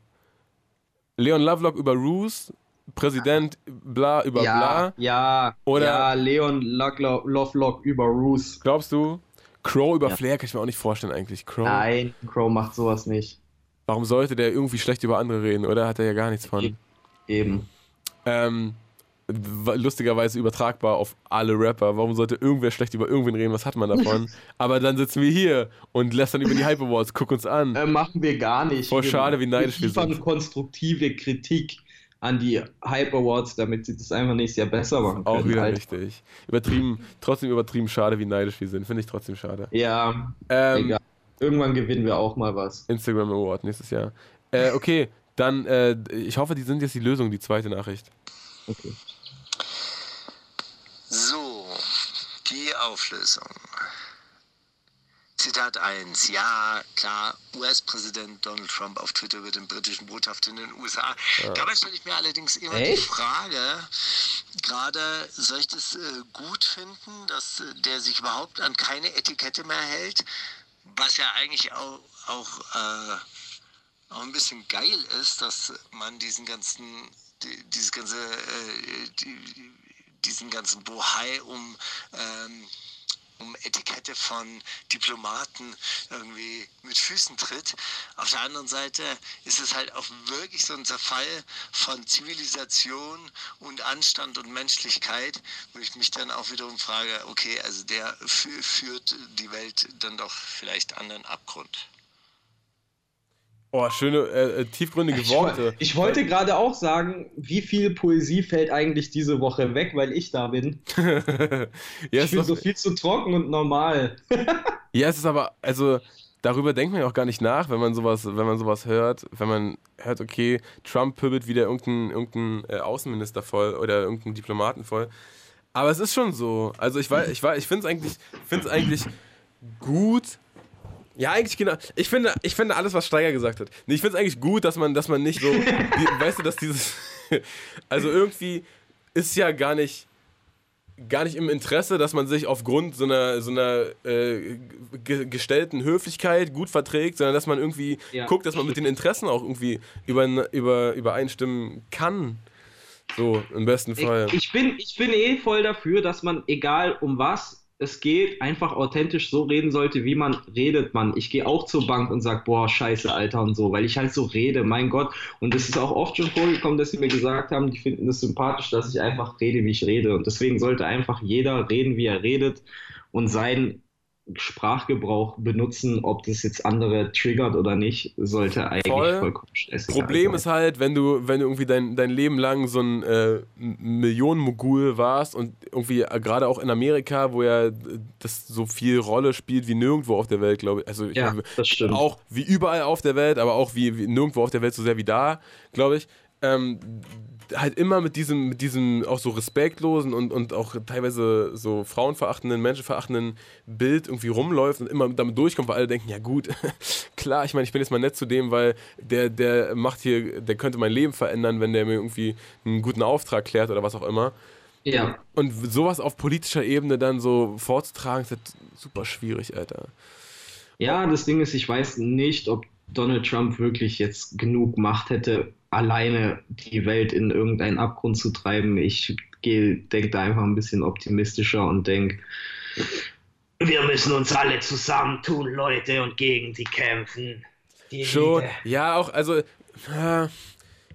Leon Lovelock über Roos, Präsident bla über ja, bla. ja, Oder- ja, Leon Lovelock, über Ruth. Glaubst du? Crow über Ja. Flair kann ich mir auch nicht vorstellen eigentlich. Crow. Nein, Crow macht sowas nicht. Warum sollte der irgendwie schlecht über andere reden, oder? Hat er ja gar nichts von. Eben. Ähm, lustigerweise übertragbar auf alle Rapper. Warum sollte irgendwer schlecht über irgendwen reden? Was hat man davon? Aber dann sitzen wir hier und lästern über die Hype Awards. Guck uns an. Äh, machen wir gar nicht. Voll schade, wie neidisch wir sind. konstruktive Kritik an die Hype Awards, damit sie das einfach nächstes Jahr besser machen können. Auch wieder Alter. richtig. Übertrieben, trotzdem übertrieben schade, wie neidisch wir sind. Finde ich trotzdem schade. Ja, Ähm, egal. Irgendwann gewinnen wir auch mal was. Instagram Award nächstes Jahr. Äh, okay, dann, äh, ich hoffe, die sind jetzt die Lösung, die zweite Nachricht. Okay. So, die Auflösung. Zitat 1. Ja, klar, US-Präsident Donald Trump auf Twitter über den britischen Botschafter in den USA. Dabei stelle ich mir allerdings immer die Echt? Frage, gerade soll ich das äh, gut finden, dass äh, der sich überhaupt an keine Etikette mehr hält, was ja eigentlich auch, auch, äh, auch ein bisschen geil ist, dass man diesen ganzen, die, dieses ganze, äh, die, diesen ganzen Bohai um, ähm, um Etikette von Diplomaten irgendwie mit Füßen tritt. Auf der anderen Seite ist es halt auch wirklich so ein Zerfall von Zivilisation und Anstand und Menschlichkeit, wo ich mich dann auch wiederum frage, okay, also der fü- führt die Welt dann doch vielleicht an den Abgrund. Oh, schöne, äh, äh, tiefgründige Worte. ich wollte gerade auch sagen, wie viel Poesie fällt eigentlich diese Woche weg, weil ich da bin. ja, Ich es bin ist, so viel zu trocken und normal. ja, es ist aber, also, darüber denkt man ja auch gar nicht nach, wenn man sowas, wenn man sowas hört. Wenn man hört, okay, Trump pöbelt wieder irgendeinen irgendein, äh, Außenminister voll oder irgendeinen Diplomaten voll. Aber es ist schon so. Also ich weiß, ich weiß, ich finde es eigentlich, find's eigentlich gut. Ja, eigentlich genau. Ich finde, ich finde alles, was Steiger gesagt hat. Nee, ich finde es eigentlich gut, dass man, dass man nicht so, die, weißt du, dass dieses, also irgendwie ist ja gar nicht, gar nicht im Interesse, dass man sich aufgrund so einer, so einer äh, ge gestellten Höflichkeit gut verträgt, sondern dass man irgendwie Ja. guckt, dass man mit den Interessen auch irgendwie über, über, übereinstimmen kann. So, im besten Fall. Ich, ich, bin, ich bin eh voll dafür, dass man, egal um was es geht, einfach authentisch so reden sollte, wie man redet, man. Ich gehe auch zur Bank und sag, boah, scheiße, Alter und so, weil ich halt so rede, mein Gott. Und es ist auch oft schon vorgekommen, dass sie mir gesagt haben, die finden es sympathisch, dass ich einfach rede, wie ich rede. Und deswegen sollte einfach jeder reden, wie er redet und sein Sprachgebrauch benutzen, ob das jetzt andere triggert oder nicht, sollte eigentlich Voll. vollkommen Problem sein. ist halt, wenn du, wenn du irgendwie dein, dein Leben lang so ein äh, Millionenmogul warst und irgendwie äh, gerade auch in Amerika, wo ja das so viel Rolle spielt wie nirgendwo auf der Welt, glaube ich. Also ich Ja, das stimmt. auch wie überall auf der Welt, aber auch wie, wie nirgendwo auf der Welt so sehr wie da, glaube ich. Ähm, halt immer mit diesem, mit diesem auch so respektlosen und, und auch teilweise so frauenverachtenden, menschenverachtenden Bild irgendwie rumläuft und immer damit durchkommt, weil alle denken, ja gut, klar, ich meine, ich bin jetzt mal nett zu dem, weil der, der macht hier, der könnte mein Leben verändern, wenn der mir irgendwie einen guten Auftrag klärt oder was auch immer. Ja, Und sowas auf politischer Ebene dann so vorzutragen, ist halt super schwierig, Alter. Ja, das Ding ist, ich weiß nicht, ob Donald Trump wirklich jetzt genug Macht hätte, alleine die Welt in irgendeinen Abgrund zu treiben. Ich denke da einfach ein bisschen optimistischer und denke, wir müssen uns alle zusammentun, Leute, und gegen die kämpfen. Die Schon, Elite. ja, auch, also, äh,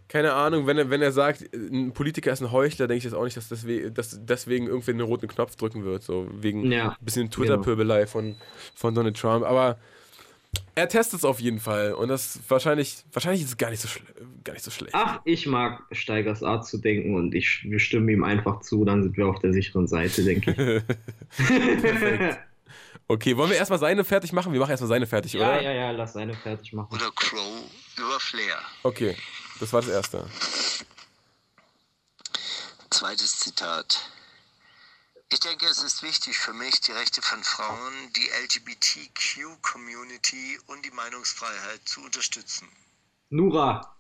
keine Ahnung, wenn er, wenn er sagt, ein Politiker ist ein Heuchler, denke ich jetzt auch nicht, dass, deswegen, dass deswegen irgendwer den roten Knopf drücken wird, so wegen Ja, ein bisschen Twitter-Pöbelei von, von Donald Trump, aber er testet es auf jeden Fall und das wahrscheinlich, wahrscheinlich ist es gar nicht so, gar nicht so schlecht. Ach, ich mag Steigers Art zu denken und ich, wir stimmen ihm einfach zu, dann sind wir auf der sicheren Seite, denke ich. Perfekt. Okay, wollen wir erstmal seine fertig machen? Wir machen erstmal seine fertig, ja, oder? ja, ja, lass seine fertig machen. Oder Crow über Flair. Okay, das war das erste. Zweites Zitat. Ich denke, es ist wichtig für mich, die Rechte von Frauen, die LGBTQ-Community und die Meinungsfreiheit zu unterstützen. Nura,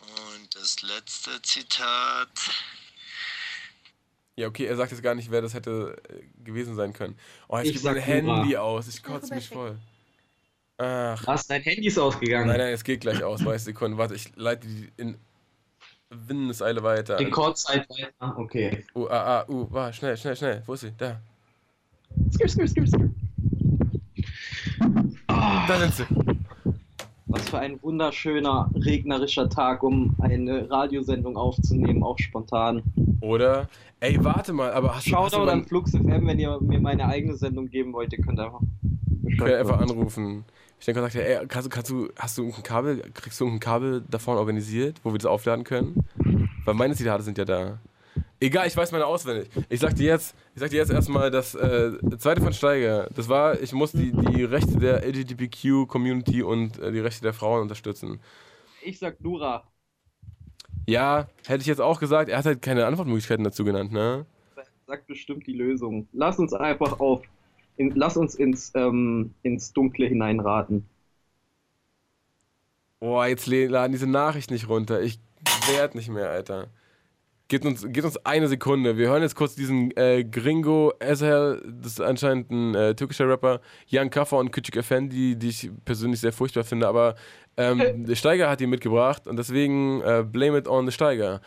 Und das letzte Zitat. Ja, okay, er sagt jetzt gar nicht, wer das hätte äh, gewesen sein können. Oh, jetzt Ich geht mein Handy Nora. aus. Ich kotze mich voll. Ach, was, dein Handy ist ausgegangen. nein, nein, es geht gleich aus. 30 Sekunden. Warte, ich leite die in Windeseile weiter. Rekordzeit weiter. Okay. Uh, ah, ah, uh, war, schnell, schnell, schnell. Wo ist sie? Da. Skip, skip, skip, skip. Da sind sie. Was für ein wunderschöner, regnerischer Tag, um eine Radiosendung aufzunehmen, auch spontan. Oder? Ey, warte mal, aber hast du, hast du Shoutout an Flux FM, wenn ihr mir meine eigene Sendung geben wollt, ihr könnt einfach. ich kann einfach anrufen. Ich denke, gesagt, ey, kannst, kannst du, hast du irgendein Kabel, kriegst du irgendein Kabel davon organisiert, wo wir das aufladen können? Weil meine Zitate sind ja da. Egal, ich weiß meine auswendig. Ich sag dir jetzt, ich sag dir jetzt erstmal das äh, zweite von Steiger. Das war, ich muss die, die Rechte der LGBTQ-Community und äh, die Rechte der Frauen unterstützen. Ich sag Nura. Ja, hätte ich jetzt auch gesagt, er hat halt keine Antwortmöglichkeiten dazu genannt, ne? Sagt bestimmt die Lösung. Lass uns einfach auf. In, lass uns ins, ähm, ins Dunkle hineinraten. Boah, jetzt laden diese Nachricht nicht runter. Ich werd nicht mehr, Alter. Gebt uns, gebt uns eine Sekunde. Wir hören jetzt kurz diesen äh, Gringo Ezel, das ist anscheinend ein äh, türkischer Rapper, Jan Kaffer und Küçük Efendi, die ich persönlich sehr furchtbar finde, aber ähm, der Steiger hat die mitgebracht und deswegen äh, blame it on the Steiger.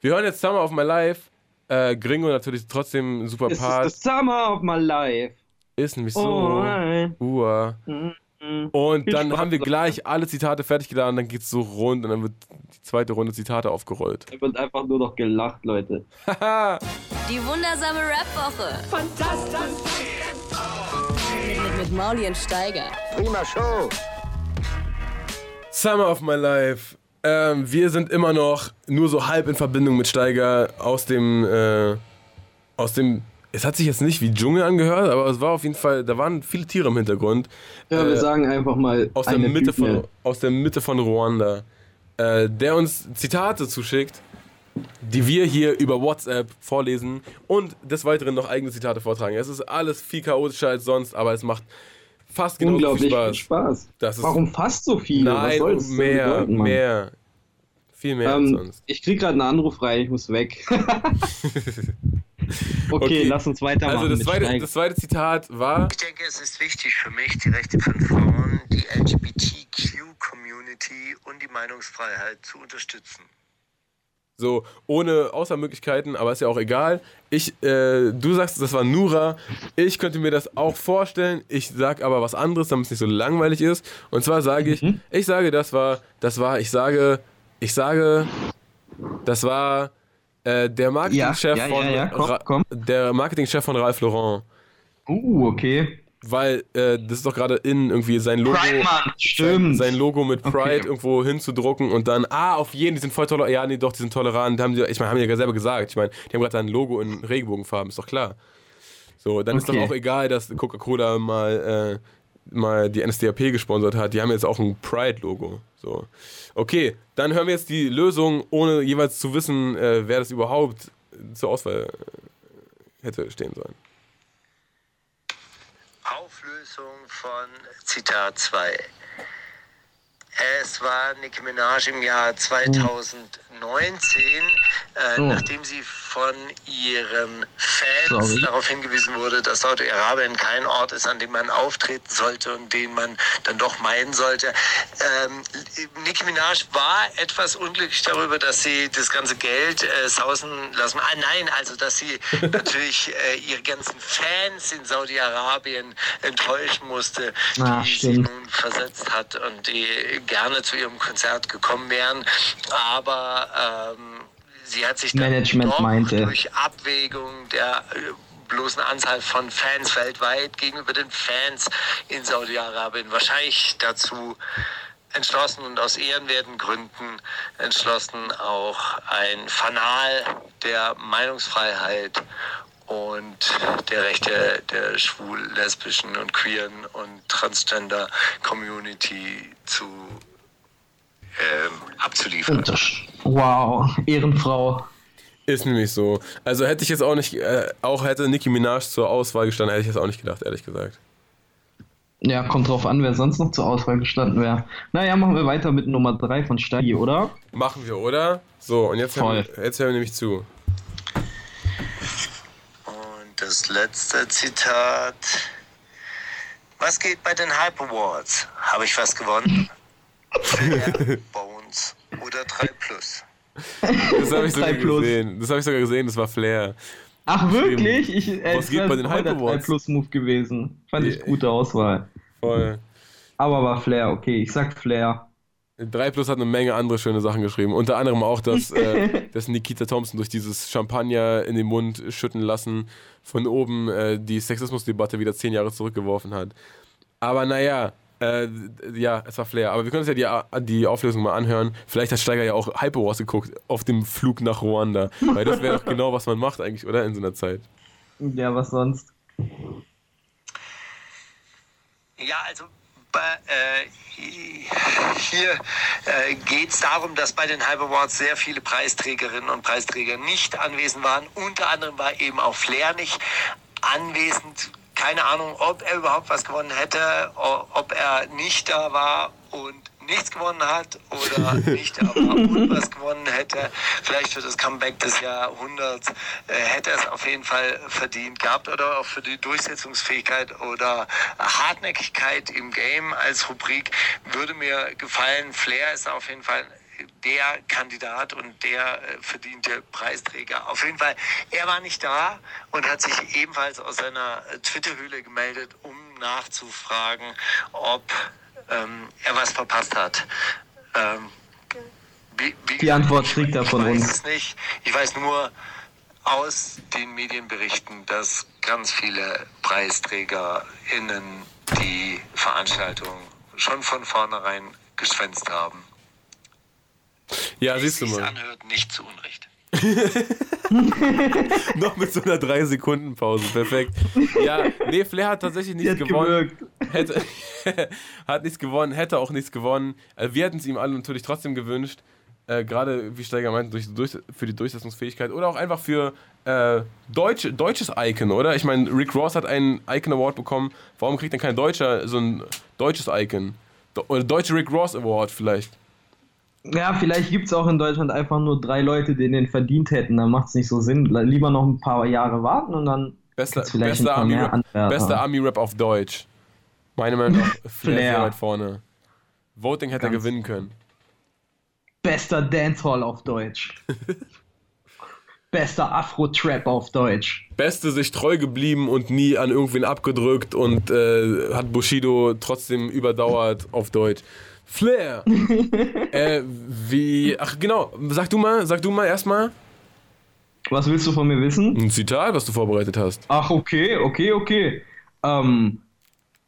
Wir hören jetzt Summer of My Life. Äh, Gringo natürlich trotzdem ein super Part. the summer of my life. Ist nämlich so. Oh, nein. Ua. Mhm. Und Viel dann Spaß haben wir gleich alle Zitate fertig geladen, dann geht's so rund und dann wird die zweite Runde Zitate aufgerollt. Da wird einfach nur noch gelacht, Leute. Haha! Die wundersame Rap-Woche. Fantastisch. Mit, mit, mit Mauli und Steiger. Prima Show. Summer of My Life. Ähm, wir sind immer noch nur so halb in Verbindung mit Steiger aus dem, äh, aus dem, es hat sich jetzt nicht wie Dschungel angehört, aber es war auf jeden Fall, da waren viele Tiere im Hintergrund. Ja, wir Äh, sagen einfach mal aus der, Mitte von, aus der Mitte von Ruanda, äh, der uns Zitate zuschickt, die wir hier über WhatsApp vorlesen und des Weiteren noch eigene Zitate vortragen. Es ist alles viel chaotischer als sonst, aber es macht fast genauso Unglaublich viel viel Spaß. Spaß. Das ist- Warum fast so viele? Was Nein, mehr, bedeuten, mehr. Viel mehr als Ähm, sonst. ich krieg gerade einen Anruf rein, ich muss weg. okay, Okay. lass uns weitermachen. Also das zweite, das zweite Zitat war, Ich denke, es ist wichtig für mich, die Rechte von Frauen, die LGBTQ-Community und die Meinungsfreiheit zu unterstützen. so ohne Außermöglichkeiten, aber ist ja auch egal. Ich, äh, du sagst, das war Nura. Ich könnte mir das auch vorstellen. Ich sag aber was anderes, damit es nicht so langweilig ist. Und zwar sage ich, Mhm. ich sage, das war, das war, ich sage, ich sage, das war äh, der Marketingchef Ja, ja, von ja, ja, komm, Ra- komm. der Marketingchef von Ralph Lauren. Uh, okay. Weil äh, das ist doch gerade in irgendwie sein Logo. Pride stimmt. Sein, Logo mit Pride Okay. irgendwo hinzudrucken und dann, ah, auf jeden, die sind voll tolerant. Ja, nee, doch, die sind tolerant. Haben die, ich meine, haben die ja selber gesagt. Ich meine, die haben gerade ein Logo in Regenbogenfarben, ist doch klar. So, dann ist doch Okay. auch egal, dass Coca-Cola mal, äh, mal die NSDAP gesponsert hat. Die haben jetzt auch ein Pride-Logo. So. Okay, dann hören wir jetzt die Lösung, ohne jeweils zu wissen, äh, wer das überhaupt zur Auswahl äh, hätte stehen sollen. Auflösung von Zitat 2. Es war Nicki Minaj im Jahr 2019, äh, Oh. nachdem sie von ihren Fans Sorry. darauf hingewiesen wurde, dass Saudi-Arabien kein Ort ist, an dem man auftreten sollte und den man dann doch meiden sollte. Ähm, Nicki Minaj war etwas unglücklich darüber, dass sie das ganze Geld äh, sausen lassen. Ah, nein, also dass sie natürlich äh, ihre ganzen Fans in Saudi-Arabien enttäuschen musste, Ah, die sie stimmt. nun versetzt hat und die gerne zu ihrem Konzert gekommen wären. Aber ähm, sie hat sich dann Management doch meinte. durch Abwägung der äh, bloßen Anzahl von Fans weltweit gegenüber den Fans in Saudi-Arabien wahrscheinlich dazu entschlossen und aus ehrenwerten Gründen entschlossen, auch ein Fanal der Meinungsfreiheit und der Rechte der schwul, lesbischen und queeren und transgender Community zu ähm, abzuliefern. Wow, Ehrenfrau. Ist nämlich so. Also hätte ich jetzt auch nicht, äh, auch hätte Nicki Minaj zur Auswahl gestanden, hätte ich jetzt auch nicht gedacht, ehrlich gesagt. Ja, kommt drauf an, wer sonst noch zur Auswahl gestanden wäre. Naja, machen wir weiter mit Nummer 3 von Stagi, oder? Machen wir, oder? So, und jetzt hören, jetzt hören wir nämlich zu. Und das letzte Zitat. Was geht bei den Hype Awards? Habe ich was gewonnen? Flair, Bones oder 3 Plus? Das habe ich sogar 3 Plus. gesehen. Das habe ich sogar gesehen, das war Flair. Ach, wirklich? Ich, äh, Was es geht bei den Hype Awards? 3 Plus Move gewesen. Fand ich gute Auswahl. Voll. Aber war Flair, okay. Ich sag Flair. 3 Plus hat eine Menge andere schöne Sachen geschrieben. Unter anderem auch, dass, äh, dass Nikita Thompson durch dieses Champagner in den Mund schütten lassen von oben äh, die Sexismusdebatte wieder zehn Jahre zurückgeworfen hat. Aber naja, äh, ja, es war Flair. Aber wir können uns ja die, die Auflösung mal anhören. Vielleicht hat Steiger ja auch Hype Wars geguckt auf dem Flug nach Ruanda. Weil das wäre doch genau, was man macht eigentlich, oder? In so einer Zeit. Ja, was sonst? Ja, also bei, äh, hier äh, geht es darum, dass bei den Hype Awards sehr viele Preisträgerinnen und Preisträger nicht anwesend waren. Unter anderem war eben auch Flair nicht anwesend. Keine Ahnung, ob er überhaupt was gewonnen hätte, ob er nicht da war und nichts gewonnen hat oder nicht da war und was gewonnen hätte. Vielleicht für das Comeback des Jahrhunderts äh, hätte er es auf jeden Fall verdient gehabt oder auch für die Durchsetzungsfähigkeit oder Hartnäckigkeit im Game als Rubrik würde mir gefallen. Flair ist auf jeden Fall der Kandidat und der äh, verdiente Preisträger. Auf jeden Fall, er war nicht da und hat sich ebenfalls aus seiner äh, Twitter-Höhle gemeldet, um nachzufragen, ob ähm, er was verpasst hat. Ähm, wie, wie Die Antwort kriegt er von ich weiß uns. es nicht. Ich weiß nur aus den Medienberichten, dass ganz viele PreisträgerInnen die Veranstaltung schon von vornherein geschwänzt haben. Ja, siehst du Wie mal. anhört, nicht zu Unrecht. Noch mit so einer 3-Sekunden-Pause. Perfekt. Ja, nee, Flair hat tatsächlich nichts hat gewonnen. gewirkt. Hätte, hat nichts gewonnen, hätte auch nichts gewonnen. Äh, Wir hätten es ihm alle natürlich trotzdem gewünscht. Äh, Gerade, wie Steiger meint, durch, durch, für die Durchsetzungsfähigkeit oder auch einfach für äh, Deutsch, deutsches Icon, oder? Ich meine, Rick Ross hat einen Icon Award bekommen. Warum kriegt denn kein Deutscher so ein deutsches Icon? Do oder Deutsche Rick Ross Award vielleicht. Ja, vielleicht gibt es auch in Deutschland einfach nur drei Leute, die den verdient hätten. Dann macht es nicht so Sinn. Lieber noch ein paar Jahre warten und dann Bester, vielleicht bester ein paar mehr Army-Rap Anwärter. bester Army-Rap auf Deutsch. Meine Meinung nach Flair Flair. weit vorne. Voting hätte er Ganz- gewinnen können. Bester Dancehall auf Deutsch. Bester Afro-Trap auf Deutsch. Beste sich treu geblieben und nie an irgendwen abgedrückt und äh, hat Bushido trotzdem überdauert auf Deutsch. Flair! äh, wie. Ach genau, sag du mal, sag du mal erstmal Was willst du von mir wissen? ein Zitat, was du vorbereitet hast. Ach, okay, okay, okay. Ähm,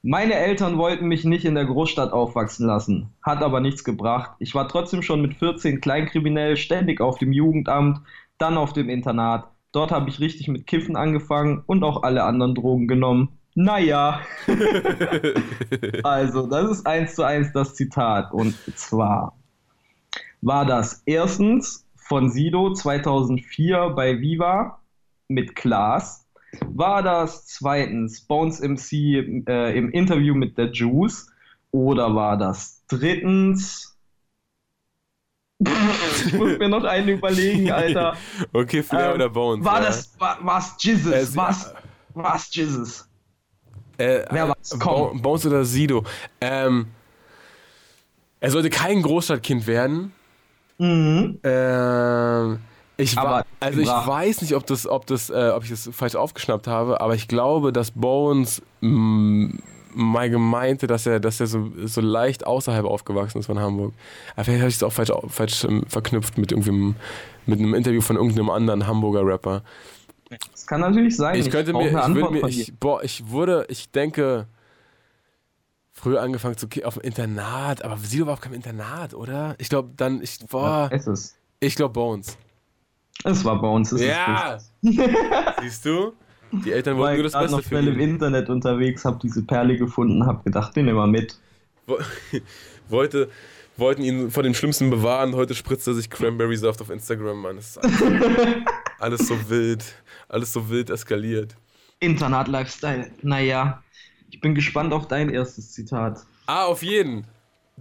meine Eltern wollten mich nicht in der Großstadt aufwachsen lassen, hat aber nichts gebracht. Ich war trotzdem schon mit 14 kleinkriminell, ständig auf dem Jugendamt, dann auf dem Internat. Dort habe ich richtig mit Kiffen angefangen und auch alle anderen Drogen genommen. Naja. also, das ist eins zu eins das Zitat. Und zwar war das erstens von Sido 2004 bei Viva mit Klaas war das zweitens Bones MC äh, im Interview mit der Juice? Oder war das drittens? ich muss mir noch einen überlegen, Alter. okay, Flair ähm, oder Bones? War ja. das, war, war's Jesus? Äh, was, war's Jesus? Äh, Wer war's? Komm. Bones oder Sido? Ähm, er sollte kein Großstadtkind werden. Mhm. Ähm, ich aber also ich weiß nicht, ob das, ob das, äh, ob ich das falsch aufgeschnappt habe, aber ich glaube, dass Bones mm, mal gemeinte, dass er, dass er so, so leicht außerhalb aufgewachsen ist von Hamburg. Aber vielleicht habe ich es auch falsch, falsch ähm, verknüpft mit irgendwie mit einem Interview von irgendeinem anderen Hamburger Rapper. Kann natürlich sein. Ich könnte mir, ich würde mir, ich, boah, ich wurde, ich denke, früher angefangen zu auf dem Internat, aber Sido war auf keinem Internat, oder? Ich glaube dann, ich, boah, ja, ich glaube Bones. Es war bei uns. ja. Siehst du? Die Eltern wollten nur das Beste noch schnell im Internet unterwegs, hab diese Perle gefunden, hab gedacht, den nehmen wir mit. Wollte, wollten ihn vor dem Schlimmsten bewahren. Heute spritzt er sich Cranberry Saft auf Instagram, Mann. Das ist alles, so wild. Alles so wild eskaliert. Internat-Lifestyle. Naja, ich bin gespannt auf dein erstes Zitat. Ah, auf jeden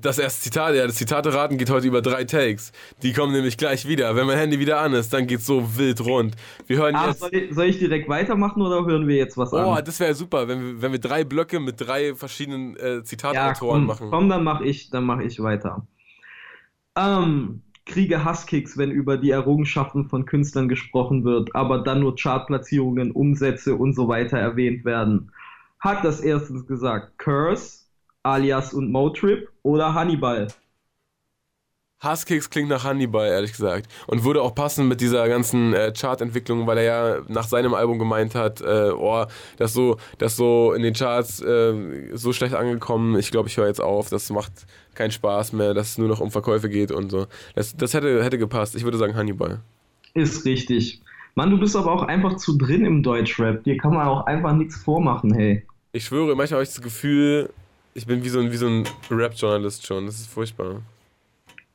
das erste Zitat, ja, das Zitate raten geht heute über drei Takes. Die kommen nämlich gleich wieder. Wenn mein Handy wieder an ist, dann geht's so wild rund. Wir hören Ach, jetzt. Soll ich, soll ich, direkt weitermachen oder hören wir jetzt was oh, an? Oh, das wäre super, wenn wir, wenn wir drei Blöcke mit drei verschiedenen äh, Zitatautoren ja, machen. Komm, dann mach ich, dann mach ich weiter. Ähm, kriege Hasskicks, wenn über die Errungenschaften von Künstlern gesprochen wird, aber dann nur Chartplatzierungen, Umsätze und so weiter erwähnt werden. Hat das erstens gesagt Curse, alias und Motrip oder Hannibal? Husskicks klingt nach Hannibal, ehrlich gesagt. Und würde auch passen mit dieser ganzen äh, Chartentwicklung, weil er ja nach seinem Album gemeint hat, äh, oh, das so, das so in den Charts äh, so schlecht angekommen, ich glaube, ich höre jetzt auf, das macht keinen Spaß mehr, dass es nur noch um Verkäufe geht und so. Das, das hätte, hätte gepasst. Ich würde sagen Hannibal. Ist richtig. Mann, du bist aber auch einfach zu drin im Deutschrap. Dir kann man auch einfach nichts vormachen, hey. Ich schwöre, manchmal habe ich das Gefühl, ich bin wie so ein, wie so ein Rap-Journalist schon. Das ist furchtbar.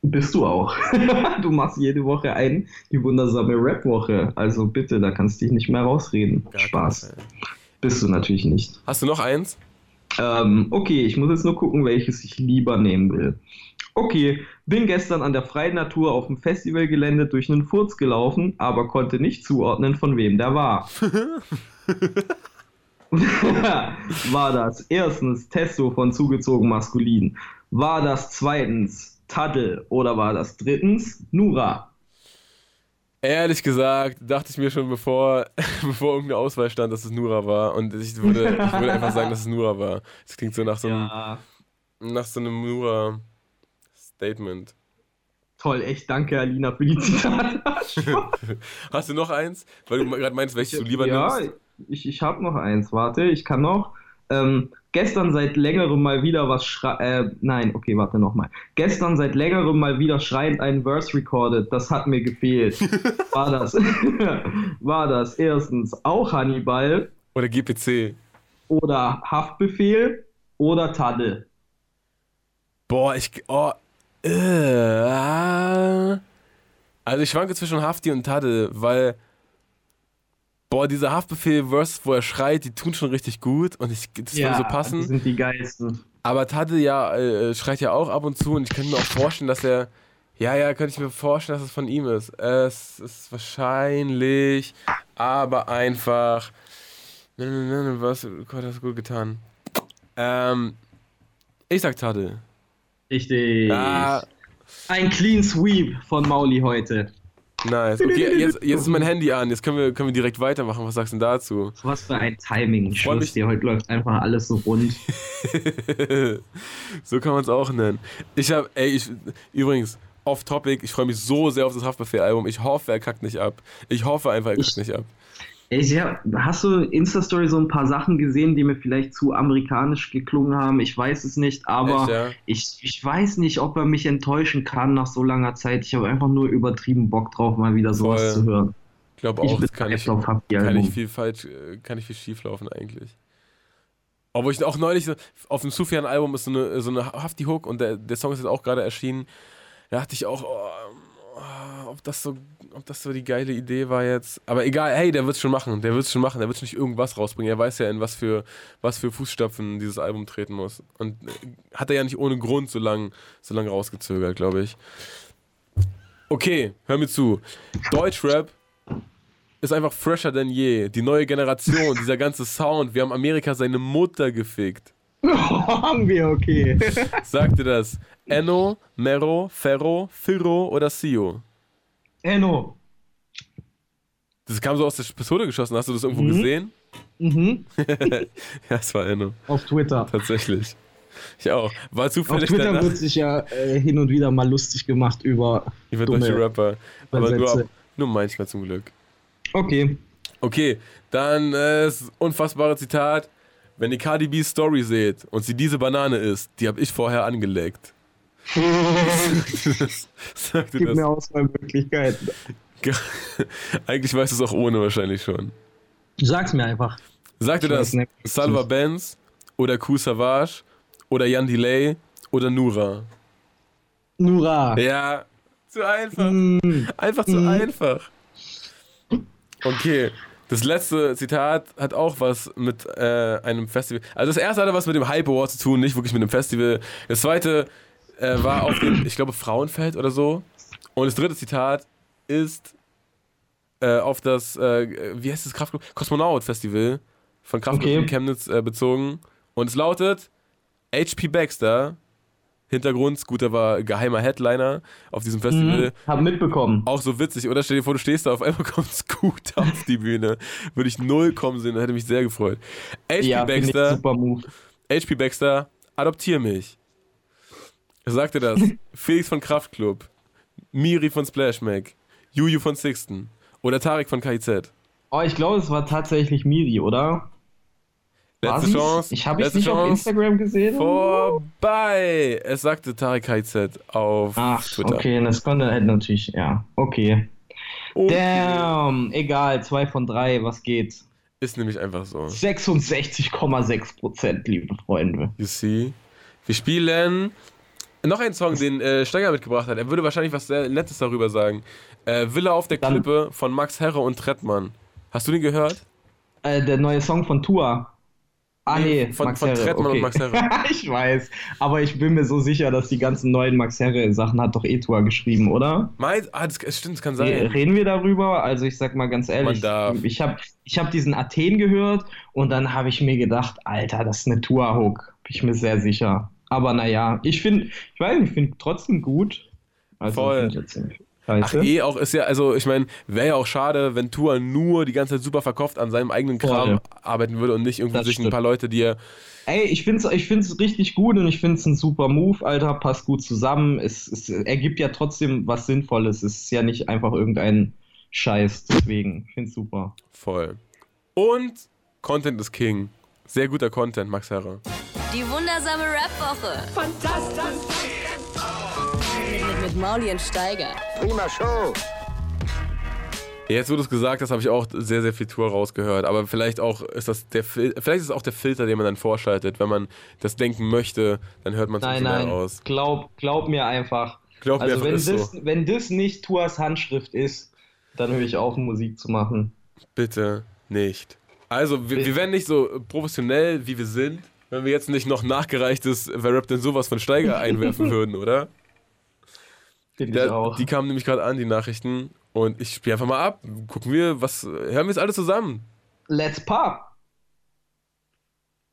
Bist du auch. du machst jede Woche ein, die wundersame Rap-Woche. Also bitte, da kannst du dich nicht mehr rausreden. Gar Spaß. Bist du natürlich nicht. Hast du noch eins? Ähm, okay, ich muss jetzt nur gucken, welches ich lieber nehmen will. Okay, bin gestern an der freien Natur auf dem Festivalgelände durch einen Furz gelaufen, aber konnte nicht zuordnen, von wem der war. war das erstens Testo von zugezogen maskulin? War das zweitens Taddel oder war das drittens Nura? Ehrlich gesagt, dachte ich mir schon, bevor, bevor irgendeine Auswahl stand, dass es Nura war. Und ich würde, ich würde einfach sagen, dass es Nura war. Das klingt so nach so einem, ja. nach so einem Nura-Statement. Toll, echt danke, Alina, für die Zitate. Hast du noch eins? Weil du gerade meinst, welches du lieber ja, nimmst? ich, ich habe noch eins. Warte, ich kann noch. Ähm, gestern seit längerem mal wieder was schrei äh, nein, okay, warte nochmal. Gestern seit längerem mal wieder schreiend einen Verse recorded. Das hat mir gefehlt. War das? war das erstens auch Hannibal? Oder GPC? Oder Haftbefehl? Oder Tadde? Boah, ich. Oh, äh, also ich schwanke zwischen Hafti und Tadde, weil boah, dieser Haftbefehl-Verse, wo er schreit, die tun schon richtig gut und ich, das ja, würde so passen. Die sind die geilsten. Aber Tade ja, äh, schreit ja auch ab und zu und ich könnte mir auch vorstellen, dass er. Ja, ja, könnte ich mir vorstellen, dass es von ihm ist. Es ist wahrscheinlich, aber einfach. Ne, ne, ne, ne was? Gott, hast du gut getan. Ähm, ich sag Tade. Richtig. Ah. Ein Clean Sweep von Mauli heute. Nice. Okay, jetzt, jetzt ist mein Handy an. Jetzt können wir, können wir direkt weitermachen. Was sagst du denn dazu? Was für ein Timing. Ich schwör's dir, heute läuft einfach alles so rund. so kann man es auch nennen. Ich habe, ey, ich, übrigens, off-topic, ich freue mich so sehr auf das Haftbefehl-Album. Ich hoffe, er kackt nicht ab. Ich hoffe einfach, er kackt ich, nicht ab. Ich hab, hast du Insta-Story so ein paar Sachen gesehen, die mir vielleicht zu amerikanisch geklungen haben? Ich weiß es nicht, aber Echt, ja? ich, ich weiß nicht, ob er mich enttäuschen kann nach so langer Zeit. Ich habe einfach nur übertrieben Bock drauf, mal wieder sowas Voll. zu hören. Ich glaube Ich auch, das kann ich, kann ich viel falsch, äh, kann ich viel schief laufen eigentlich. Obwohl ich auch neulich so, auf dem Sufjan-Album ist so eine, so eine Hafti Hook und der, der Song ist jetzt auch gerade erschienen. Da dachte ich auch, oh, oh, ob, das so, ob das so die geile Idee war jetzt. Aber egal, hey, der wird's schon machen, der wird's schon machen, der wird schon nicht irgendwas rausbringen. Er weiß ja, in was für, was für Fußstapfen dieses Album treten muss. Und äh, hat er ja nicht ohne Grund so lang, so lang rausgezögert, glaube ich. Okay, hör mir zu. Deutschrap ist einfach fresher denn je. Die neue Generation, dieser ganze Sound. Wir haben Amerika seine Mutter gefickt. haben wir, okay. Sagt dir das? Enno, Mero, Ferro, Firro oder Sio? Enno. Das kam so aus der Pistole geschossen. Hast du das irgendwo Mhm. gesehen? Mhm. ja, es war Enno. Auf Twitter. Tatsächlich. Ich auch. War Auf zufällig Twitter danach wird sich ja äh, hin und wieder mal lustig gemacht über. über dumme deutsche Rapper. Aber nur, nur manchmal zum Glück. Okay. Okay, dann äh, das unfassbare Zitat. Wenn ihr Cardi B Story seht und sie diese Banane isst, die habe ich vorher angelegt. Gib das. mir Auswahlmöglichkeiten. Eigentlich weißt du es auch ohne wahrscheinlich schon. Sag's mir einfach. Sagte das. Salva Benz oder Q Savage oder Jan Delay oder Nura? Nura. Ja, zu einfach. Mm. Einfach zu einfach. Okay, das letzte Zitat hat auch was mit äh, einem Festival. Also das erste hatte was mit dem Hype Award zu tun, nicht wirklich mit dem Festival. Das zweite äh, war auf dem, ich glaube, Frauenfeld oder so. Und das dritte Zitat ist äh, auf das, äh, wie heißt das Kraftclub? Kosmonaut Festival von Kraftclub Okay. in Chemnitz äh, bezogen. Und es lautet HP Baxter. Hintergrund, Scooter war geheimer Headliner auf diesem Festival. Hab mitbekommen. Auch so witzig, oder? Stell dir vor, du stehst da, auf einmal kommt Scooter auf die Bühne. Würde ich null kommen sehen, hätte mich sehr gefreut. HP Ja, Baxter, super Move. HP Baxter, adoptier mich. Sagte das. Felix von Kraftklub, Miri von Splashmack, Juju von Sixten oder Tarek von KIZ. Oh, ich glaube, es war tatsächlich Miri, oder? Letzte? Chance. Ich habe es letzte nicht auf Chance. Instagram gesehen. Vorbei. Es sagte Tarek KIZ auf Ach, Twitter. okay, das konnte halt natürlich, ja. Okay. Okay. Damn, egal, zwei von drei, was geht? Ist nämlich einfach so. 66,6 Prozent, liebe Freunde. You see? Wir spielen noch einen Song, den äh, Steiger mitgebracht hat. Er würde wahrscheinlich was sehr Nettes darüber sagen. Äh, Villa auf der Dann- Klippe von Max Herre und Trettmann. Hast du den gehört? Äh, der neue Song von Tua. Ah, Nee, nee, von- Max von Herre. Trettmann und okay. Max Herre. ich weiß, aber ich bin mir so sicher, dass die ganzen neuen Max Herre-Sachen hat doch eh Tua geschrieben, oder? Meint, ah, das, das stimmt, das kann sein. Reden wir darüber? Also ich sag mal ganz ehrlich, ich habe ich hab diesen Athen gehört und dann habe ich mir gedacht, Alter, das ist eine Tour-Hook. Bin ich mir sehr sicher. Aber naja, ich finde, ich weiß nicht, ich finde trotzdem gut. Also Voll. Ach, eh auch ist ja, also ich meine, wäre ja auch schade, wenn Tour nur die ganze Zeit super verkauft an seinem eigenen Kram Voll. arbeiten würde und nicht irgendwie Das sich ein stimmt. paar Leute, die er. Ey, ich find's, ich find's richtig gut und ich find's ein super Move, Alter, passt gut zusammen. Es, es ergibt ja trotzdem was Sinnvolles. Es ist ja nicht einfach irgendein Scheiß, deswegen. Ich find's super. Voll. Und Content ist King. Sehr guter Content, Max Herre. Die wundersame Rap-Woche. Fantastisch. Mit, mit, mit Mauli und Steiger. Prima Show. Jetzt, du es gesagt hast, habe ich auch sehr, sehr viel Tour rausgehört. Aber vielleicht auch ist das der vielleicht ist es auch der Filter, den man dann vorschaltet. Wenn man das denken möchte, dann hört man es Nein, mehr nein, aus. glaub, glaub mir einfach. Glaub mir also einfach, wenn ist das, so. wenn das nicht Tuas Handschrift ist, dann höre ich auf, Musik zu machen. Bitte nicht. Also, wir, wir wären nicht so professionell, wie wir sind, wenn wir jetzt nicht noch nachgereichtes Wer rappt denn sowas von Steiger einwerfen würden, oder? Finde ich Der, auch. die kamen nämlich gerade an, die Nachrichten. Und ich spiele einfach mal ab. Gucken wir, was. Hören wir es alle zusammen. Let's pop!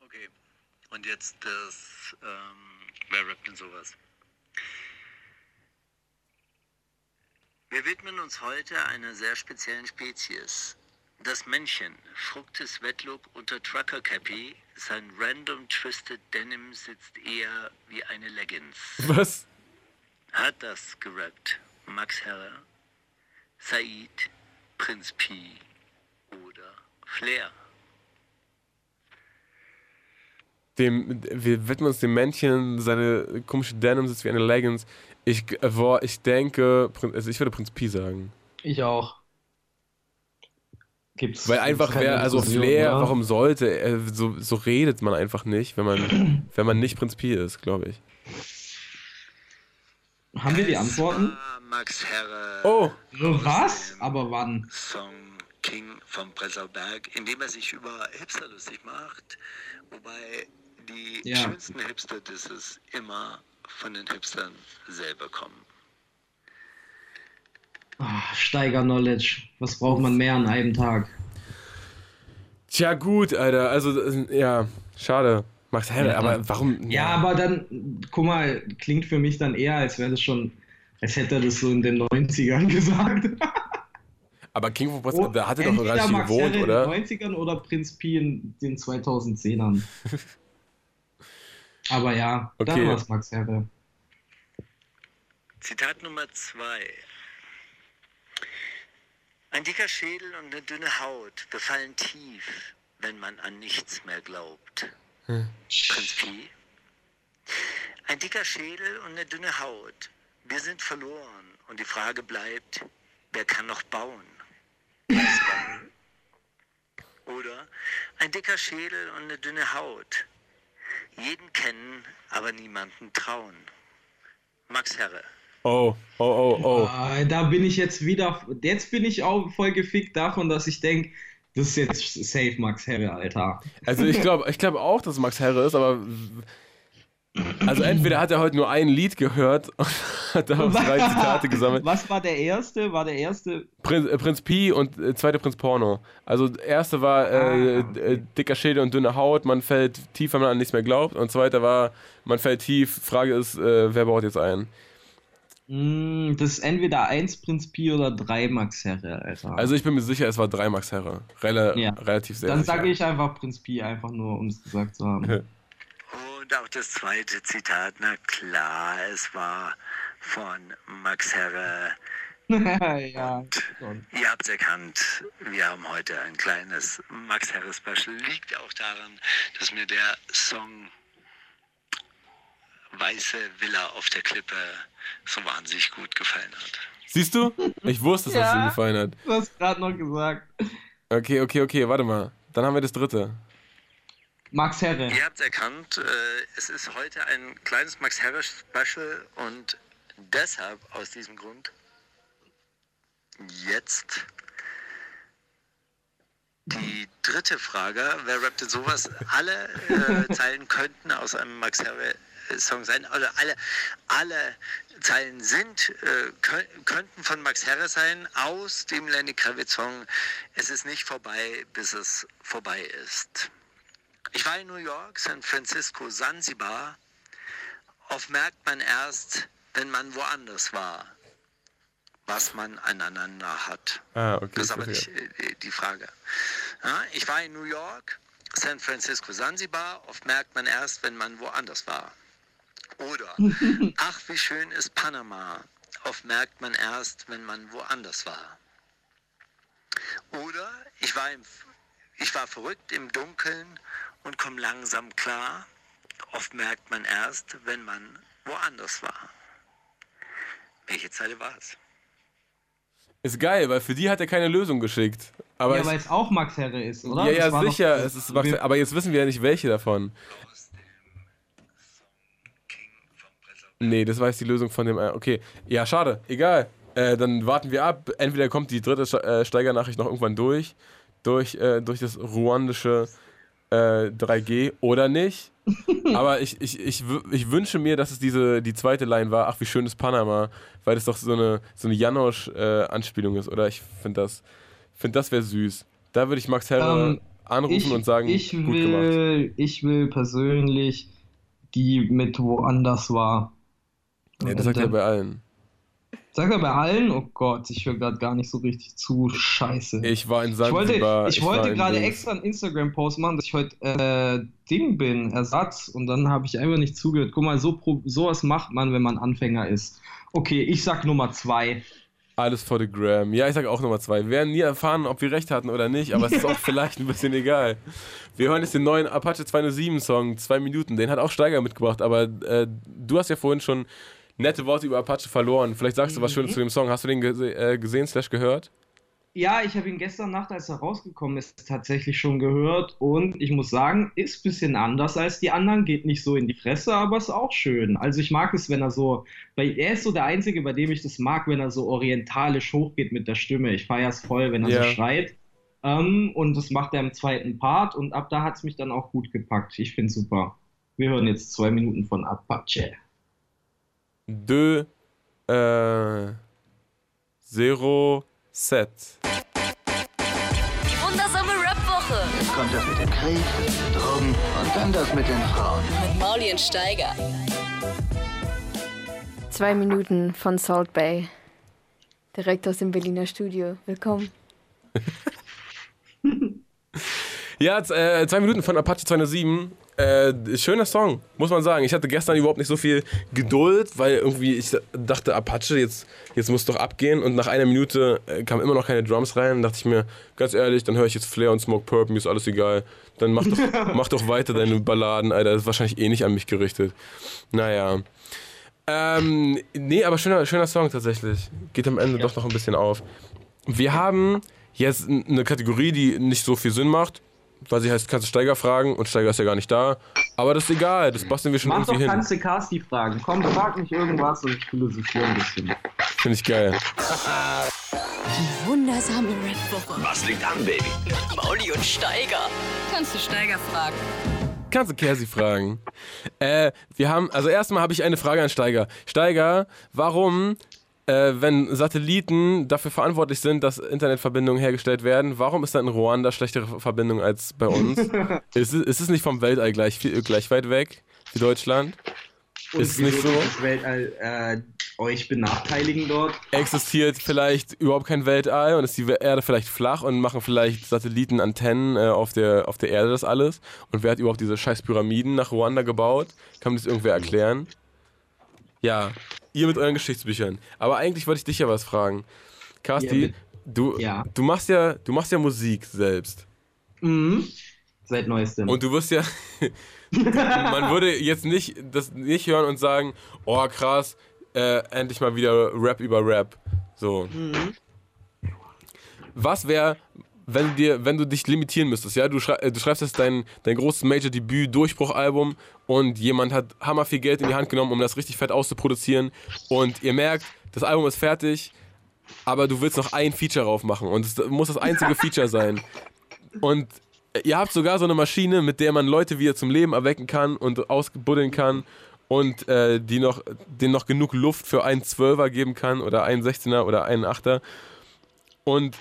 Okay, und jetzt das, ähm, wer rappt denn sowas? Wir widmen uns heute einer sehr speziellen Spezies. Das Männchen, Fructis Wetlook unter Trucker Cappy, sein random twisted Denim sitzt eher wie eine Leggings. Was? Hat das gerappt Max Herrer, Said, Prinz Pi oder Flair? Dem, wir widmen uns dem Männchen, seine komische Denim sitzt wie eine Leggings. Ich, äh, boah, ich denke, also ich würde Prinz Pi sagen. Ich auch. Gibt's Weil einfach wer, also Flair, oder? warum sollte, so, so redet man einfach nicht, wenn man, wenn man nicht Prinz Pi ist, glaube ich. Haben wir die Antworten? war Max Herre. Oh, Was? Aber wann? Song King vom Prenzlauer Berg, in dem er sich über Hipster lustig macht, wobei die Ja. schönsten Hipster-Disses immer von den Hipstern selber kommen. Ah, Steiger Knowledge. Was braucht man mehr an einem Tag? tja gut, Alter, also ja, schade. Max Herre, Ja. aber warum? Ja, aber dann, guck mal, klingt für mich dann eher, als wäre das schon, als hätte er das so in den 90ern gesagt. Aber King of Prinz, Oh, da hat er doch gar nicht gewohnt, oder? In den 90ern oder Prinz Pi in den 2010ern. aber ja, Okay. dann war es Max Herre. Zitat Nummer zwei. Ein dicker Schädel und eine dünne Haut befallen tief, wenn man an nichts mehr glaubt. Prinz Pi. Ein dicker Schädel und eine dünne Haut. Wir sind verloren und die Frage bleibt, wer kann noch bauen? Oder ein dicker Schädel und eine dünne Haut. Jeden kennen, aber niemanden trauen. Max Herre. Oh, oh, oh, oh. Ah, da bin ich jetzt wieder, jetzt bin ich auch voll gefickt davon, dass ich denke, das ist jetzt safe Max Herre, Alter. Also ich glaube ich glaub auch, dass Max Herre ist, aber also entweder hat er heute nur ein Lied gehört und hat daraus drei Zitate gesammelt. Was war der erste? War der erste? Prinz, äh, Prinz Pi und äh, zweite Prinz Porno. Also erste war äh, Ah, äh, dicker Schädel und dünne Haut, man fällt tief, wenn man an nichts mehr glaubt. Und zweiter war, man fällt tief, Frage ist, äh, wer baut jetzt ein? Mm, das ist entweder 1 Prinz Pi oder 3 Max Herre, Alter. Also ich bin mir sicher, es war drei Max Herre. Rel Ja. Relativ sehr Dann sage ich einfach Prinz Pi, einfach nur, um es gesagt zu haben. Und auch das zweite Zitat, na klar, es war von Max Herre. ja. schon. Ihr habt es erkannt, wir haben heute ein kleines Max Herre Special. Liegt auch daran, dass mir der Song Weiße Villa auf der Klippe so wahnsinnig gut gefallen hat. Siehst du? Ich wusste, dass es Ja. ihm gefallen hat. Du hast gerade noch gesagt. Okay, okay, okay, warte mal. Dann haben wir das dritte. Max Herre. Ihr habt es erkannt, äh, es ist heute ein kleines Max Herre Special und deshalb aus diesem Grund jetzt die dritte Frage. Wer rappte sowas? Alle äh, Zeilen könnten aus einem Max Herre Song sein, oder alle, alle Zeilen sind, äh, kö könnten von Max Herre sein, aus dem Lenny Kravitz Song Es ist nicht vorbei, bis es vorbei ist. Ich war in New York, San Francisco, Sansibar. Oft merkt man erst, wenn man woanders war, was man aneinander hat. Ah, okay. Das ist aber nicht äh, die Frage. Ja, ich war in New York, San Francisco, Sansibar. Oft merkt man erst, wenn man woanders war. Oder, ach, wie schön ist Panama. Oft merkt man erst, wenn man woanders war. Oder, ich war, im, ich war verrückt im Dunkeln und komme langsam klar. Oft merkt man erst, wenn man woanders war. Welche Zeile war es? Ist geil, weil für die hat er keine Lösung geschickt. Aber ja, weil es auch Max Herre ist, oder? ja, ja, war doch- sicher. es ist Max, aber jetzt wissen wir ja nicht, welche davon. Aus dem Song King von Prenzlauer Nee, das war jetzt die Lösung von dem. äh, Okay, ja, schade. Egal. Äh, dann warten wir ab. Entweder kommt die dritte äh, Steigernachricht noch irgendwann durch. Durch, äh, durch das ruandische äh, 3G oder nicht. Aber ich, ich, ich, ich wünsche mir, dass es diese, die zweite Line war. Ach, wie schön ist Panama. Weil das doch so eine, so eine Janosch-Anspielung ist, oder? Ich finde das, find das wäre süß. Da würde ich Max Herre Ähm, anrufen ich, und sagen, ich gut gemacht. will, ich will persönlich die mit woanders war. Ja, das sagt er bei allen. Sagt er bei allen? Oh Gott, ich höre gerade gar nicht so richtig zu. Scheiße. Ich war in Ich wollte, Sansibar. ich war wollte gerade extra einen Instagram-Post machen, dass ich heute äh, Ding bin, Ersatz, und dann habe ich einfach nicht zugehört. Guck mal, so sowas macht man, wenn man Anfänger ist. Okay, ich sag Nummer zwei. Alles for the Gram. Ja, ich sage auch Nummer zwei. Wir werden nie erfahren, ob wir recht hatten oder nicht, aber es ist auch vielleicht ein bisschen egal. Wir hören jetzt den neuen Apache 207 Song, zwei Minuten. Den hat auch Steiger mitgebracht, aber äh, du hast ja vorhin schon nette Worte über Apache verloren. Vielleicht sagst du was Schönes zu dem Song. Hast du den gese äh, gesehen, slash gehört? Ja, ich habe ihn gestern Nacht, als er rausgekommen ist, tatsächlich schon gehört und ich muss sagen, ist ein bisschen anders als die anderen, geht nicht so in die Fresse, aber ist auch schön. Also ich mag es, wenn er so, weil er ist so der Einzige, bei dem ich das mag, wenn er so orientalisch hochgeht mit der Stimme. Ich feiere es voll, wenn er Ja. so schreit. Ähm, und das macht er im zweiten Part und ab da hat es mich dann auch gut gepackt. Ich finde super. Wir hören jetzt zwei Minuten von Apache. De äh, Zero Set. Die wundersame Rap-Woche Jetzt kommt das mit dem Krieg, Drogen und dann das mit den Frauen. mit Mauli und Steiger. Zwei Minuten von Salt Bay. Direkt aus dem Berliner Studio. Willkommen. Ja, äh, zwei Minuten von Apache 207. Äh, schöner Song, muss man sagen. Ich hatte gestern überhaupt nicht so viel Geduld, weil irgendwie ich dachte, Apache, jetzt, jetzt muss doch abgehen. Und nach einer Minute äh, kamen immer noch keine Drums rein. Dann dachte ich mir, ganz ehrlich, dann höre ich jetzt Flair und Smoke Purp, mir ist alles egal. Dann mach doch, mach doch weiter deine Balladen, Alter. Das ist wahrscheinlich eh nicht an mich gerichtet. Naja. Ähm, nee, aber schöner, schöner Song tatsächlich. Geht am Ende doch noch ein bisschen auf. Wir haben jetzt eine Kategorie, die nicht so viel Sinn macht, weil sie heißt, kannst du Steiger fragen und Steiger ist ja gar nicht da. Aber das ist egal, das basteln wir schon Mach doch, irgendwie hin. kannst du Casti fragen. Komm, frag mich irgendwas und ich philosophiere ein bisschen. Finde ich geil. Die wundersame Rap-Woche Was liegt an, Baby? mit Mauli und Steiger. Kannst du Steiger fragen? Kannst du Kersi fragen. Äh, wir haben, also erstmal habe ich eine Frage an Steiger. Steiger, warum, äh, wenn Satelliten dafür verantwortlich sind, dass Internetverbindungen hergestellt werden, warum ist da in Ruanda schlechtere Verbindung als bei uns? ist, es, ist es nicht vom Weltall gleich, viel, gleich weit weg wie Deutschland? Und Ist es nicht so? Das Weltall äh, euch benachteiligen dort. existiert vielleicht überhaupt kein Weltall und ist die Erde vielleicht flach und machen vielleicht Satellitenantennen äh, auf, der, auf der Erde das alles? Und wer hat überhaupt diese scheiß Pyramiden nach Ruanda gebaut? Kann mir das irgendwer erklären? Ja, ihr mit euren Geschichtsbüchern. Aber eigentlich wollte ich dich ja was fragen. Kasti, Ja, du, ja. du, machst ja, du machst ja Musik selbst. Mhm. Seit neuestem. Und du wirst ja. man würde jetzt nicht das nicht hören und sagen, oh krass, äh, endlich mal wieder Rap über Rap. So. Was wäre, wenn du dir, wenn du dich limitieren müsstest, ja, du, schrei äh, du schreibst jetzt dein, dein großes Major-Debüt-Durchbruch-Album und jemand hat hammer viel Geld in die Hand genommen, um das richtig fett auszuproduzieren und ihr merkt, das Album ist fertig, aber du willst noch ein Feature drauf machen und es muss das einzige Feature sein. Und ihr habt sogar so eine Maschine, mit der man Leute wieder zum Leben erwecken kann und ausbuddeln kann und äh, die noch, denen noch genug Luft für einen Zwölfer geben kann oder einen 16er oder einen Achter. Und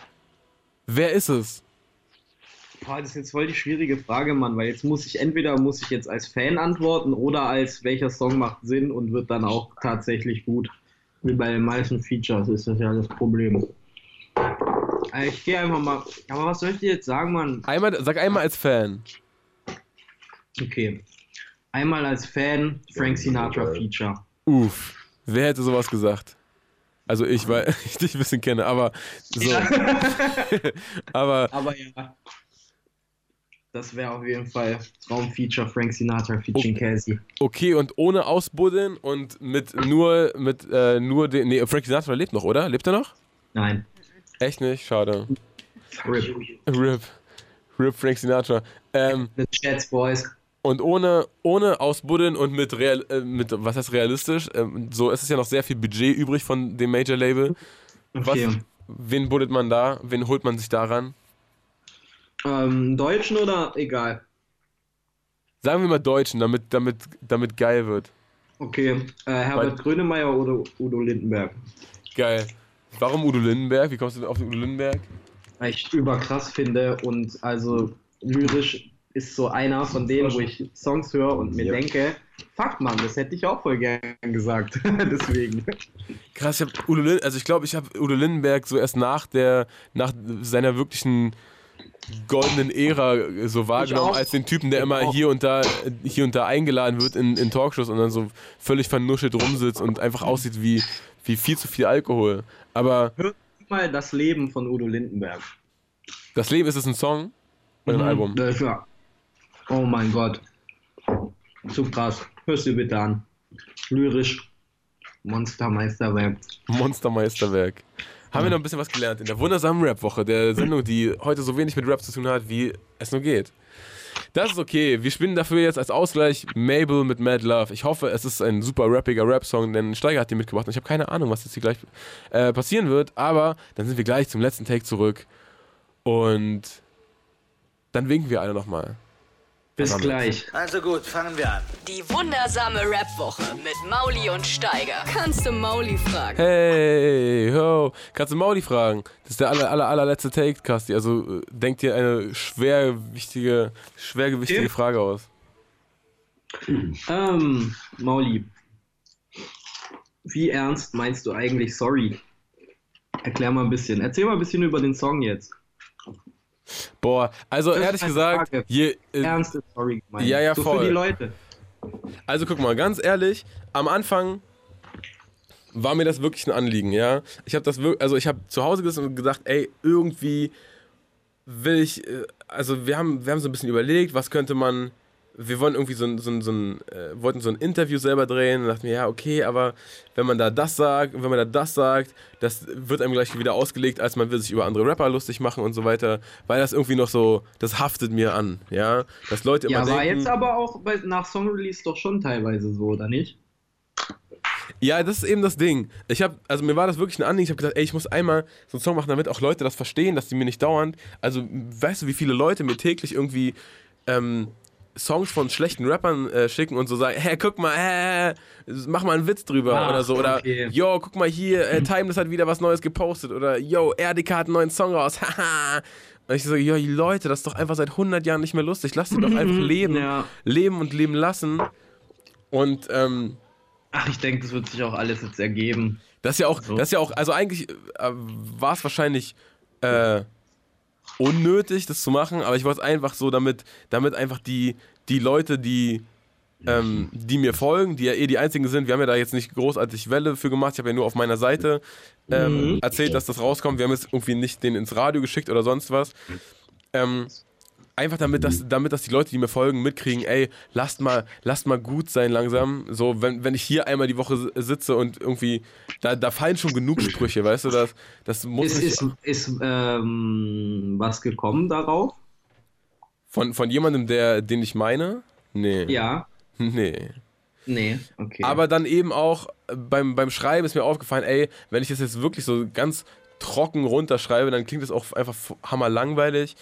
wer ist es? Boah, das ist jetzt voll die schwierige Frage, Mann, weil jetzt muss ich entweder muss ich jetzt als Fan antworten oder als welcher Song macht Sinn und wird dann auch tatsächlich gut. Wie bei den meisten Features ist das ja das Problem. Äh, Ich gehe einfach mal. Aber was soll ich dir jetzt sagen, Mann? Einmal, sag einmal als Fan. Okay. Einmal als Fan Frank Sinatra Feature. Uff, wer hätte sowas gesagt? Also ich, weil ich dich ein bisschen kenne, aber so. aber Aber ja. Das wäre auf jeden Fall Traumfeature Frank Sinatra featuring Casey. okay und ohne ausbuddeln und mit nur mit äh, nur den nee Frank Sinatra lebt noch, oder? Lebt er noch? Nein. Echt nicht? Schade. Rip. Rip. Rip Frank Sinatra. Ähm, The Jets Boys. und ohne, ohne ausbuddeln und mit, real, äh, mit, was heißt realistisch, ähm, so ist es ja noch sehr viel Budget übrig von dem Major-Label. Was, Okay. wen buddelt man da? Wen holt man sich daran? Ähm, Deutschen oder egal? Sagen wir mal Deutschen, damit, damit, damit geil wird. Okay. Äh, Herbert Grönemeyer oder Udo Lindenberg? Geil. Warum Udo Lindenberg? Wie kommst du auf Udo Lindenberg? Weil ich überkrass finde und also lyrisch ist so einer von denen, wo ich Songs höre und mir denke, fuck man, das hätte ich auch voll gern gesagt. Deswegen. Krass, ich hab Udo Lin also ich glaube, ich habe Udo Lindenberg so erst nach der, nach seiner wirklichen goldenen Ära äh, so wahrgenommen, als den Typen, der immer hier und da, hier und da eingeladen wird in, in Talkshows und dann so völlig vernuschelt rumsitzt und einfach aussieht wie, wie viel zu viel Alkohol. Aber Hör mal das Leben von Udo Lindenberg. das Leben ist es ein Song oder ein Mhm, Album? Ja. Oh mein Gott. Zu krass. Hörst du bitte an. Lyrisch. Monstermeisterwerk. Monstermeisterwerk. Haben wir noch ein bisschen was gelernt in der wundersamen Rap-Woche, der Sendung, die heute so wenig mit Rap zu tun hat, wie es nur geht. Das ist okay. Wir spielen dafür jetzt als Ausgleich Mabel mit Mad Love. Ich hoffe, es ist ein super rappiger Rap-Song, denn Steiger hat den mitgebracht und ich habe keine Ahnung, was jetzt hier gleich äh, passieren wird. Aber dann sind wir gleich zum letzten Take zurück und dann winken wir alle nochmal. Bis Damit. gleich. Also gut, fangen wir an. Die wundersame Rap-Woche mit Mauli und Steiger. Kannst du Mauli fragen? Hey, ho. Kannst du Mauli fragen? Das ist der aller, aller, allerletzte Take, Kasti. Also äh, denk dir eine schwerwichtige, schwergewichtige Okay. Frage aus. Ähm, Mauli. Wie ernst meinst du eigentlich sorry? Erklär mal ein bisschen. Erzähl mal ein bisschen über den Song jetzt. Boah, also Das ehrlich gesagt, je, äh, Ernst ist sorry gemeint. Ja, ja, so voll. für die Leute. also guck mal, ganz ehrlich, am Anfang war mir das wirklich ein Anliegen, ja. Ich habe das wirklich, also ich habe zu Hause gesessen und gedacht, ey, irgendwie will ich, äh, also wir haben, wir haben so ein bisschen überlegt, was könnte man, wir wollen irgendwie so ein, so ein, so ein äh, wollten so ein Interview selber drehen und dachten mir, ja, okay, aber wenn man da das sagt und wenn man da das sagt, das wird einem gleich wieder ausgelegt, als man will sich über andere Rapper lustig machen und so weiter, weil das irgendwie noch so, das haftet mir an, ja. Dass Leute immer Ja, war denken, jetzt aber auch bei, nach Song-Release doch schon teilweise so, oder nicht? Ja, das ist eben das Ding. Ich habe, also mir war das wirklich ein Anliegen. Ich habe gesagt, ey, ich muss einmal so einen Song machen, damit auch Leute das verstehen, dass die mir nicht dauernd. Also, weißt du, wie viele Leute mir täglich irgendwie ähm, Songs von schlechten Rappern äh, schicken und so sagen, hey, guck mal, äh, mach mal einen Witz drüber Ach, oder so. Oder, okay. yo, guck mal hier, äh, Timeless hat wieder was Neues gepostet. Oder, yo, Erdika hat einen neuen Song raus. Haha. und ich so, yo, Leute, das ist doch einfach seit 100 Jahren nicht mehr lustig. Lass sie doch einfach leben. Ja. Leben und leben lassen. Und, ähm, Ach, ich denke, das wird sich auch alles jetzt ergeben. Das ist ja auch, So. das ist ja auch, also eigentlich äh, war es wahrscheinlich äh, unnötig, das zu machen, aber ich wollte es einfach so, damit, damit einfach die, die Leute, die, ähm, die mir folgen, die ja eh die einzigen sind, wir haben ja da jetzt nicht großartig Welle für gemacht, ich habe ja nur auf meiner Seite ähm, Mhm. erzählt, dass das rauskommt, wir haben jetzt irgendwie nicht den ins Radio geschickt oder sonst was. Ähm, einfach damit, dass, damit, dass die Leute, die mir folgen, mitkriegen, ey, lasst mal, lasst mal gut sein langsam. So, wenn, wenn ich hier einmal die Woche si- sitze und irgendwie, da, da fallen schon genug Sprüche, weißt du, das, das muss Ist, ist, ist ähm, was gekommen darauf? von, von jemandem, der, den ich meine? Nee. Ja. Nee. Nee, okay. Aber dann eben auch äh, beim, beim Schreiben ist mir aufgefallen, ey, wenn ich das jetzt wirklich so ganz trocken runterschreibe, dann klingt das auch einfach hammerlangweilig.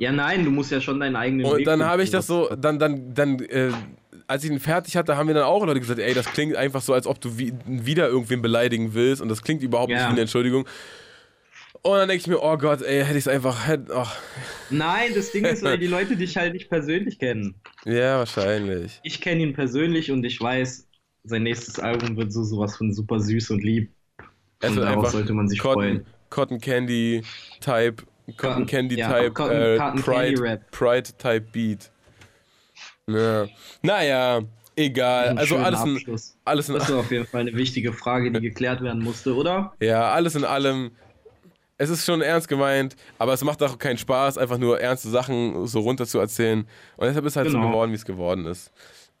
Ja, nein, du musst ja schon deinen eigenen Und Weg dann habe ich das was- so, dann, dann, dann, äh, als ich ihn fertig hatte, haben mir dann auch Leute gesagt, ey, das klingt einfach so, als ob du wie, wieder irgendwen beleidigen willst und das klingt überhaupt nicht Ja. wie eine Entschuldigung. Und dann denke ich mir, oh Gott, ey, hätte ich es einfach, hätte, oh, Nein, das Ding ist, weil die Leute dich halt nicht persönlich kennen. ja, wahrscheinlich. Ich kenne ihn persönlich und ich weiß, sein nächstes Album wird so sowas von super süß und lieb. Es und darauf einfach sollte man sich Cotton, freuen. Cotton Candy Type, Cotton Candy ja, Type, Cotton- äh, Cotton Candy Pride, Rap. Pride Type Beat. Ja. Naja, egal. Also alles in, alles in Das ist auf jeden Fall eine wichtige Frage, die geklärt werden musste, oder? Ja, alles in allem. Es ist schon ernst gemeint, aber es macht auch keinen Spaß, einfach nur ernste Sachen so runter zu erzählen. Und deshalb ist es halt so Genau. geworden, wie es geworden ist.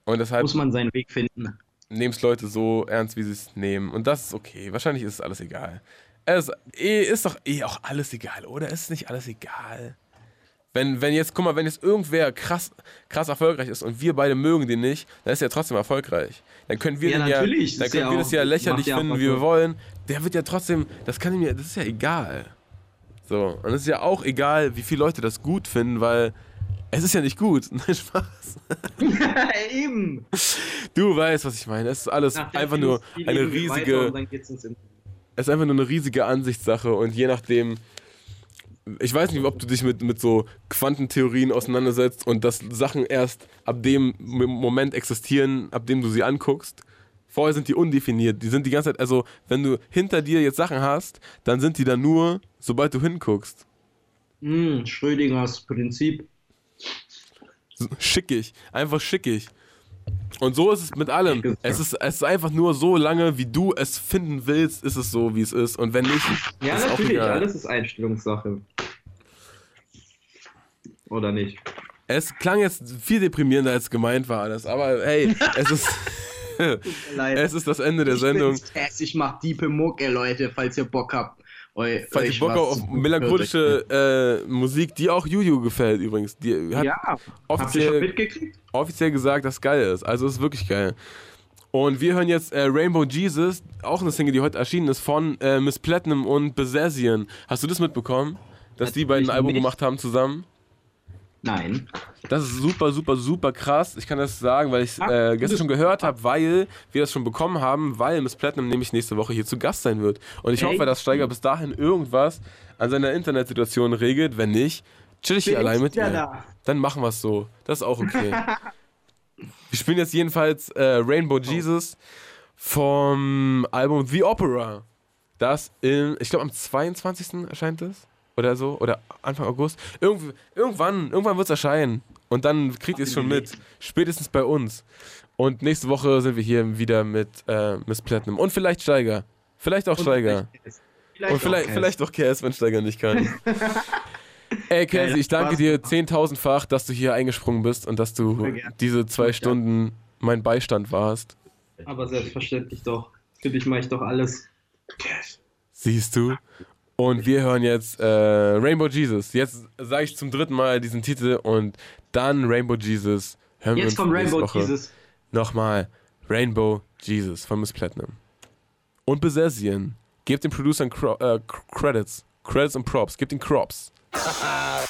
Und deshalb Muss man seinen Weg finden. nehmen es Leute so ernst, wie sie es nehmen. Und das ist okay. Wahrscheinlich ist es alles egal. Es ist, doch eh auch alles egal, oder? Ist nicht alles egal? Wenn, wenn jetzt, guck mal, wenn jetzt irgendwer krass, krass erfolgreich ist und wir beide mögen den nicht, dann ist er trotzdem erfolgreich. Dann können wir Ja, ja, dann Ist können wir das ja lächerlich finden, wie wir wollen. Der wird ja trotzdem, das kann ja, das ist ja egal. So, und es ist ja auch egal, wie viele Leute das gut finden, weil es ist ja nicht gut. Nein, Spaß. Eben. Du weißt, was ich meine. Es ist alles Nach einfach nur eine riesige, es ist einfach nur eine riesige Ansichtssache und je nachdem, ich weiß nicht, ob du dich mit, mit so Quantentheorien auseinandersetzt und dass Sachen erst ab dem Moment existieren, ab dem du sie anguckst. Vorher sind die undefiniert. Die sind die ganze Zeit, also wenn du hinter dir jetzt Sachen hast, dann sind die da nur, sobald du hinguckst. Hm, Schrödingers Prinzip. Schickig, einfach schickig. Und so ist es mit allem. Es ist, es ist einfach nur so lange, wie du es finden willst, ist es so, wie es ist. Und wenn nicht, Ja, ist auch natürlich, egal. alles ist Einstellungssache. Oder nicht? Es klang jetzt viel deprimierender, als gemeint war alles. Aber hey, es ist, es ist das Ende der ich Sendung. Tess, ich mach diepe Mucke, Leute, falls ihr Bock habt. Eu, Falls ihr Bock auf melancholische äh, Musik, die auch Juju gefällt übrigens. Die hat Ja, habt ihr schon offiziell, mitgekriegt? offiziell gesagt, dass es geil ist. Also es ist wirklich geil. Und wir hören jetzt äh, Rainbow Jesus, auch eine Single, die heute erschienen ist, von äh, Miss Platinum und Besazian. Hast du das mitbekommen? Dass die beiden ein Natürlich Album nicht. gemacht haben zusammen? Nein. Das ist super, super, super krass. Ich kann das sagen, weil ich es äh, gestern schon gehört habe, weil wir das schon bekommen haben, weil Miss Platinum nämlich nächste Woche hier zu Gast sein wird. Und ich Ey. hoffe, dass Steiger bis dahin irgendwas an seiner Internetsituation regelt. Wenn nicht, chill ich hier allein mit ihr. da. Dann machen wir es so. Das ist auch okay. wir spielen jetzt jedenfalls äh, Rainbow Jesus vom Album The Opera. Das in, ich glaube am 22. erscheint es. Oder so. Oder Anfang August. Irgendw irgendwann, irgendwann wird es erscheinen. Und dann kriegt ihr es schon mit. Spätestens bei uns. Und nächste Woche sind wir hier wieder mit äh, Miss Platinum. Und vielleicht Steiger. Vielleicht auch Steiger. Vielleicht Und vielleicht, auch vielleicht auch Cass, wenn Steiger nicht kann. Ey, Cassie, ich danke dir 10.000-fach, dass du hier eingesprungen bist und dass du diese zwei Stunden mein Beistand warst. Aber selbstverständlich doch. Für dich mache ich doch alles. Siehst du? Und wir hören jetzt äh, Rainbow Jesus. Jetzt sage ich zum dritten Mal diesen Titel und dann Rainbow Jesus. Hören wir Jetzt uns kommt nächste Rainbow Woche. Jesus. Nochmal Rainbow Jesus von Miss Platinum. Und Besazian. Gebt den Producern Cro äh, Credits. Credits und Props. Gebt den Crops.